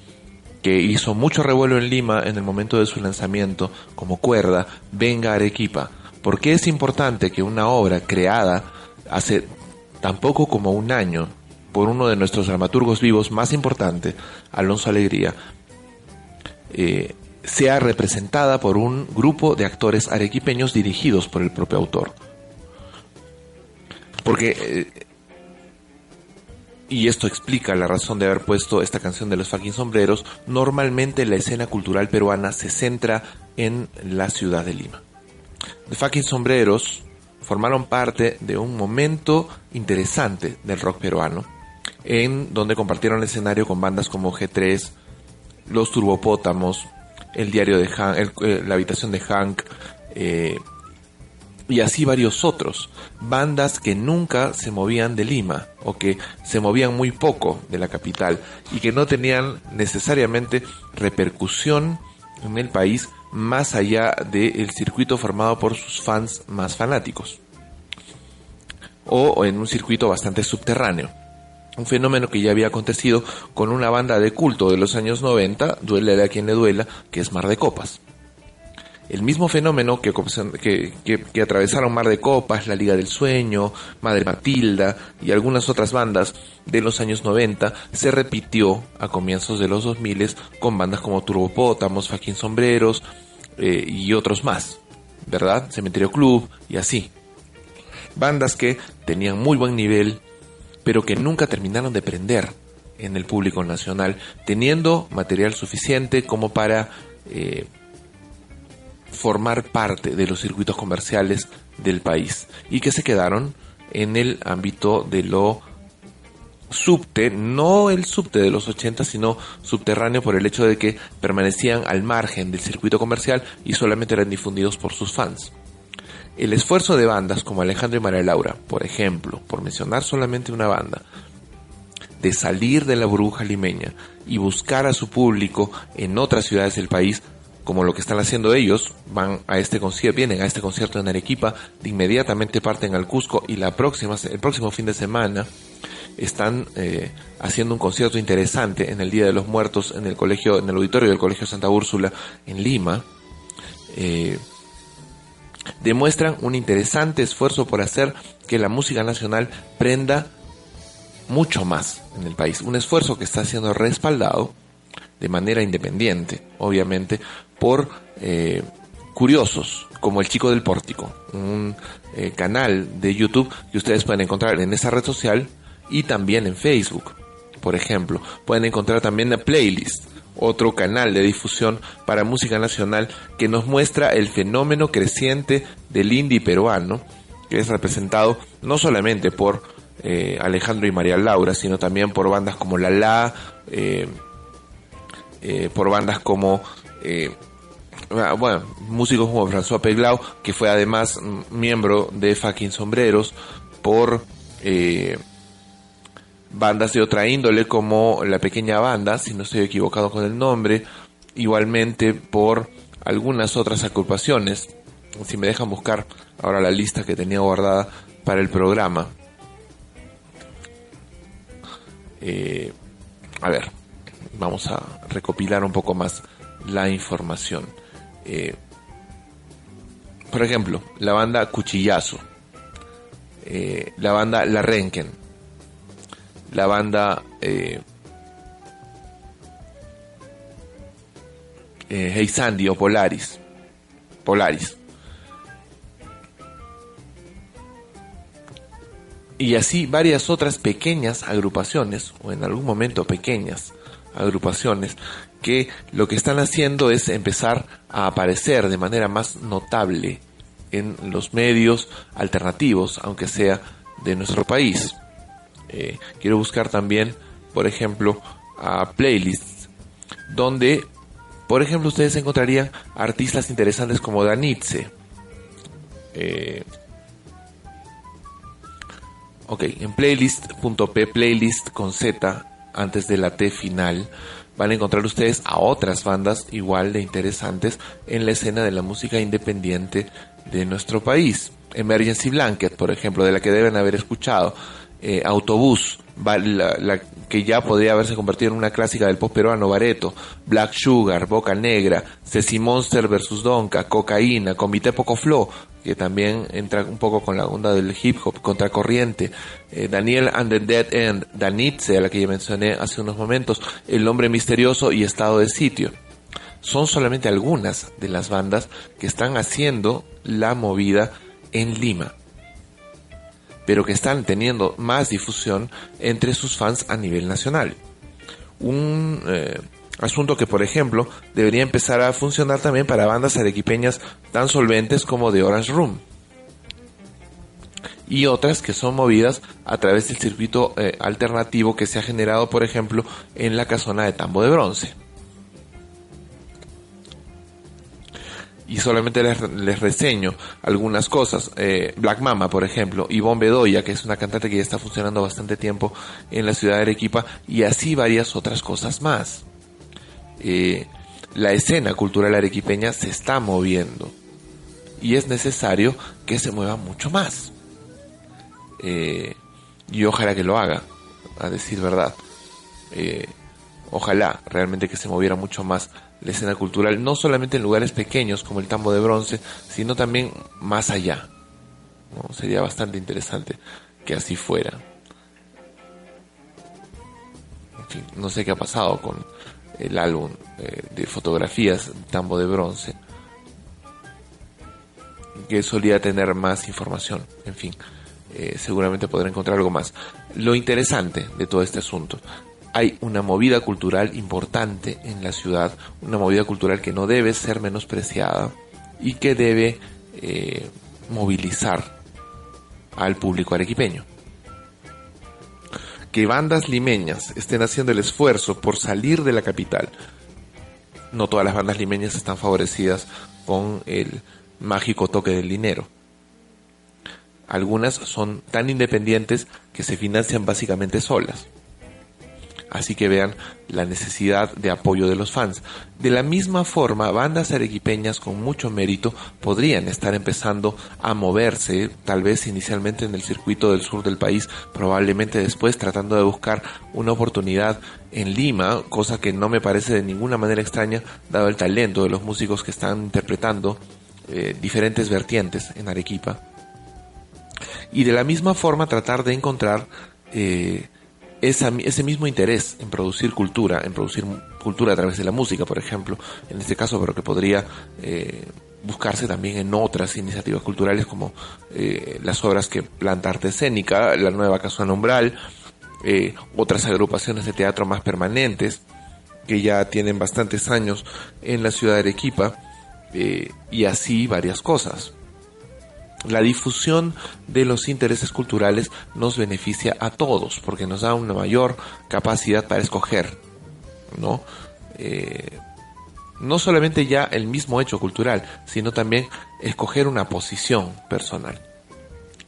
que hizo mucho revuelo en Lima en el momento de su lanzamiento como cuerda venga a Arequipa? ¿Por qué es importante que una obra creada hace tan poco como un año por uno de nuestros dramaturgos vivos más importantes, Alonso Alegría, eh, sea representada por un grupo de actores arequipeños dirigidos por el propio autor. Porque, eh, y esto explica la razón de haber puesto esta canción de los fucking sombreros, normalmente la escena cultural peruana se centra en la ciudad de Lima. The fucking sombreros formaron parte de un momento interesante del rock peruano, en donde compartieron escenario con bandas como G3, Los Turbopótamos, El Diario de Hank, el- eh, La Habitación de Hank, eh, y así varios otros. Bandas que nunca se movían de Lima o que se movían muy poco de la capital y que no tenían necesariamente repercusión en el país más allá del circuito formado por sus fans más fanáticos o en un circuito bastante subterráneo. Un fenómeno que ya había acontecido con una banda de culto de los años 90, duele a quien le duela, que es Mar de Copas. El mismo fenómeno que, atravesaron Mar de Copas, La Liga del Sueño, Madre Matilda y algunas otras bandas de los años 90 se repitió a comienzos de los 2000 con bandas como Turbopótamos, Faquín Sombreros eh, y otros más, ¿verdad? Cementerio Club y así. Bandas que tenían muy buen nivel, pero que nunca terminaron de prender en el público nacional, teniendo material suficiente como para eh, formar parte de los circuitos comerciales del país y que se quedaron en el ámbito de lo subte, no el subte de los 80, sino subterráneo por el hecho de que permanecían al margen del circuito comercial y solamente eran difundidos por sus fans. El esfuerzo de bandas como Alejandro y María Laura, por ejemplo, por mencionar solamente una banda, de salir de la burbuja limeña y buscar a su público en otras ciudades del país, como lo que están haciendo ellos, van a este concierto, vienen a este concierto en Arequipa, inmediatamente parten al Cusco y la próxima, el próximo fin de semana están eh, haciendo un concierto interesante en el Día de los Muertos en el colegio, en el auditorio del Colegio Santa Úrsula en Lima. Eh, demuestran un interesante esfuerzo por hacer que la música nacional prenda mucho más en el país. Un esfuerzo que está siendo respaldado de manera independiente, obviamente, por eh, curiosos como el Chico del Pórtico, un eh, canal de YouTube que ustedes pueden encontrar en esa red social y también en Facebook, por ejemplo. Pueden encontrar también la playlist, otro canal de difusión para música nacional que nos muestra el fenómeno creciente del indie peruano, que es representado no solamente por eh, Alejandro y María Laura, sino también por bandas como La La, eh, por bandas como, bueno, músicos como François Peglau, que fue además miembro de Fucking Sombreros, por eh, bandas de otra índole como La Pequeña Banda, si no estoy equivocado con el nombre, igualmente por algunas otras agrupaciones. Si me dejan buscar ahora la lista que tenía guardada para el programa. Eh, a ver, vamos a recopilar un poco más la información. Eh, por ejemplo, la banda Cuchillazo, eh, la banda La Renken, la banda eh, eh, Hey Sandy o Polaris, Polaris. Y así varias otras pequeñas agrupaciones, o en algún momento pequeñas agrupaciones, que lo que están haciendo es empezar a aparecer de manera más notable en los medios alternativos, aunque sea de nuestro país. Eh, quiero buscar también, por ejemplo, a playlists donde, por ejemplo, ustedes encontrarían artistas interesantes como Danitze. Eh, ok, en playlist.p, playlist con Z, antes de la T final, van a encontrar ustedes a otras bandas igual de interesantes en la escena de la música independiente de nuestro país. Emergency Blanket, por ejemplo, de la que deben haber escuchado. Eh, Autobús, la, que ya podría haberse convertido en una clásica del pop peruano, Bareto, Black Sugar, Boca Negra, Ceci Monster vs. Donka, Cocaína, Comité Poco Flow, que también entra un poco con la onda del hip hop, Contracorriente, eh, Daniel and the Dead End, Danitze, a la que ya mencioné hace unos momentos, El Hombre Misterioso y Estado de Sitio. son solamente algunas de las bandas que están haciendo la movida en Lima, pero que están teniendo más difusión entre sus fans a nivel nacional. Un eh, asunto que, por ejemplo, debería empezar a funcionar también para bandas arequipeñas tan solventes como The Orange Room y otras que son movidas a través del circuito eh, alternativo que se ha generado, por ejemplo, en la casona de Tambo de Bronce. Y solamente les, les reseño algunas cosas. Eh, Black Mama, por ejemplo, Ivonne Bedoya, que es una cantante que ya está funcionando bastante tiempo en la ciudad de Arequipa, y así varias otras cosas más. Eh, la escena cultural arequipeña se está moviendo y es necesario que se mueva mucho más. Eh, y ojalá que lo haga, a decir verdad. Ojalá realmente que se moviera mucho más la escena cultural, no solamente en lugares pequeños como el tambo de bronce, sino también más allá. Sería bastante interesante que así fuera. En fin, no sé qué ha pasado con el álbum eh, de fotografías Tambo de Bronce, que solía tener más información. En fin, eh, seguramente podrá encontrar algo más. Lo interesante de todo este asunto, hay una movida cultural importante en la ciudad, una movida cultural que no debe ser menospreciada y que debe eh, movilizar al público arequipeño que bandas limeñas estén haciendo el esfuerzo por salir de la capital. No todas las bandas limeñas están favorecidas con el mágico toque del dinero. Algunas son tan independientes que se financian básicamente solas. Así que vean la necesidad de apoyo de los fans. De la misma forma, bandas arequipeñas con mucho mérito podrían estar empezando a moverse, tal vez inicialmente en el circuito del sur del país, probablemente después tratando de buscar una oportunidad en Lima, cosa que no me parece de ninguna manera extraña, dado el talento de los músicos que están interpretando eh, diferentes vertientes en Arequipa. Y de la misma forma tratar de encontrar eh, esa, ese mismo interés en producir cultura, en producir cultura a través de la música, por ejemplo, en este caso, pero que podría eh, buscarse también en otras iniciativas culturales como eh, las obras que Planta Arte Escénica, la nueva Casual Umbral, eh, otras agrupaciones de teatro más permanentes que ya tienen bastantes años en la ciudad de Arequipa eh, y así varias cosas. La difusión de los intereses culturales nos beneficia a todos porque nos da una mayor capacidad para escoger, ¿no? Eh, no solamente ya el mismo hecho cultural, sino también escoger una posición personal.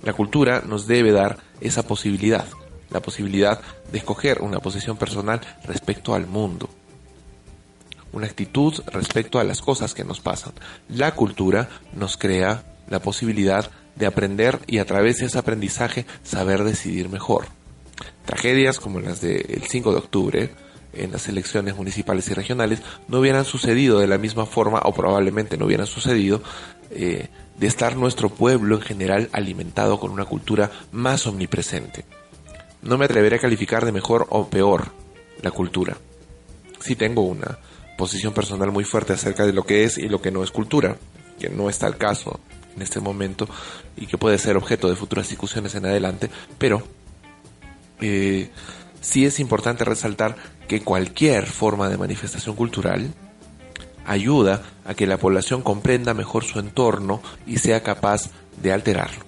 La cultura nos debe dar esa posibilidad, la posibilidad de escoger una posición personal respecto al mundo, una actitud respecto a las cosas que nos pasan. La cultura nos crea la posibilidad de aprender y a través de ese aprendizaje saber decidir mejor. Tragedias como las del 5 de octubre en las elecciones municipales y regionales no hubieran sucedido de la misma forma o probablemente no hubieran sucedido eh, de estar nuestro pueblo en general alimentado con una cultura más omnipresente. No me atreveré a calificar de mejor o peor la cultura. Sí tengo una posición personal muy fuerte acerca de lo que es y lo que no es cultura, que no está al caso en este momento y que puede ser objeto de futuras discusiones en adelante, pero eh, sí es importante resaltar que cualquier forma de manifestación cultural ayuda a que la población comprenda mejor su entorno y sea capaz de alterarlo.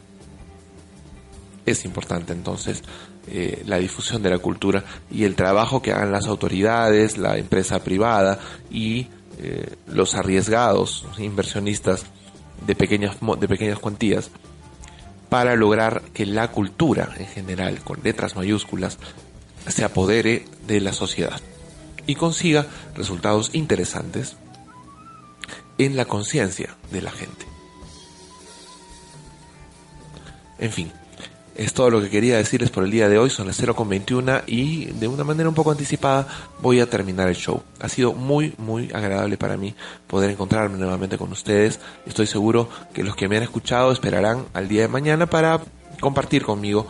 Es importante entonces eh, la difusión de la cultura y el trabajo que hagan las autoridades, la empresa privada y eh, los arriesgados inversionistas de pequeñas, de pequeñas cuantías para lograr que la cultura en general, con letras mayúsculas, se apodere de la sociedad y consiga resultados interesantes en la conciencia de la gente. En fin, es todo lo que quería decirles por el día de hoy. Son las 0.21 y de una manera un poco anticipada voy a terminar el show. Ha sido muy, muy agradable para mí poder encontrarme nuevamente con ustedes. Estoy seguro que los que me han escuchado esperarán al día de mañana para compartir conmigo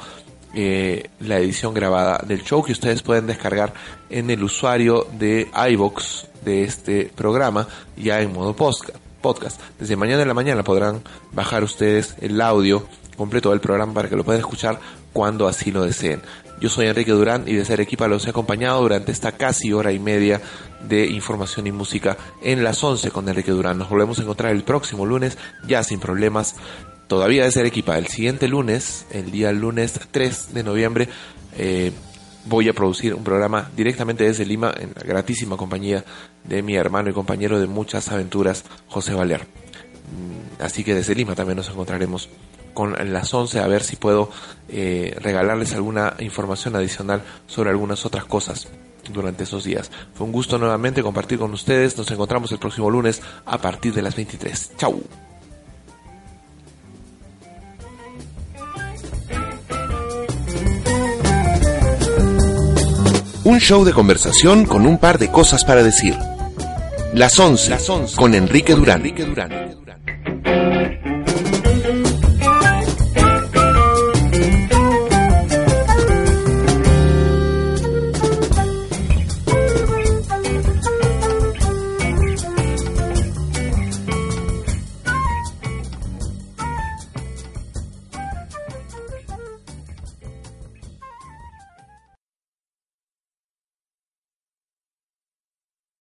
eh, la edición grabada del show que ustedes pueden descargar en el usuario de iBox de este programa ya en modo podcast. Desde mañana en la mañana podrán bajar ustedes el audio completo del programa para que lo puedan escuchar cuando así lo deseen. Yo soy Enrique Durán y de ser equipa los he acompañado durante esta casi hora y media de información y música en las 11 con Enrique Durán. Nos volvemos a encontrar el próximo lunes ya sin problemas. Todavía de ser equipa. El siguiente lunes, el día lunes 3 de noviembre, eh, voy a producir un programa directamente desde Lima en la gratísima compañía de mi hermano y compañero de muchas aventuras, José Valer. Mm, Así que desde Lima también nos encontraremos con las 11 a ver si puedo eh, regalarles alguna información adicional sobre algunas otras cosas durante esos días. Fue un gusto nuevamente compartir con ustedes. Nos encontramos el próximo lunes a partir de las 23. Chau. Un show de conversación con un par de cosas para decir. Las 11, con Enrique Durán.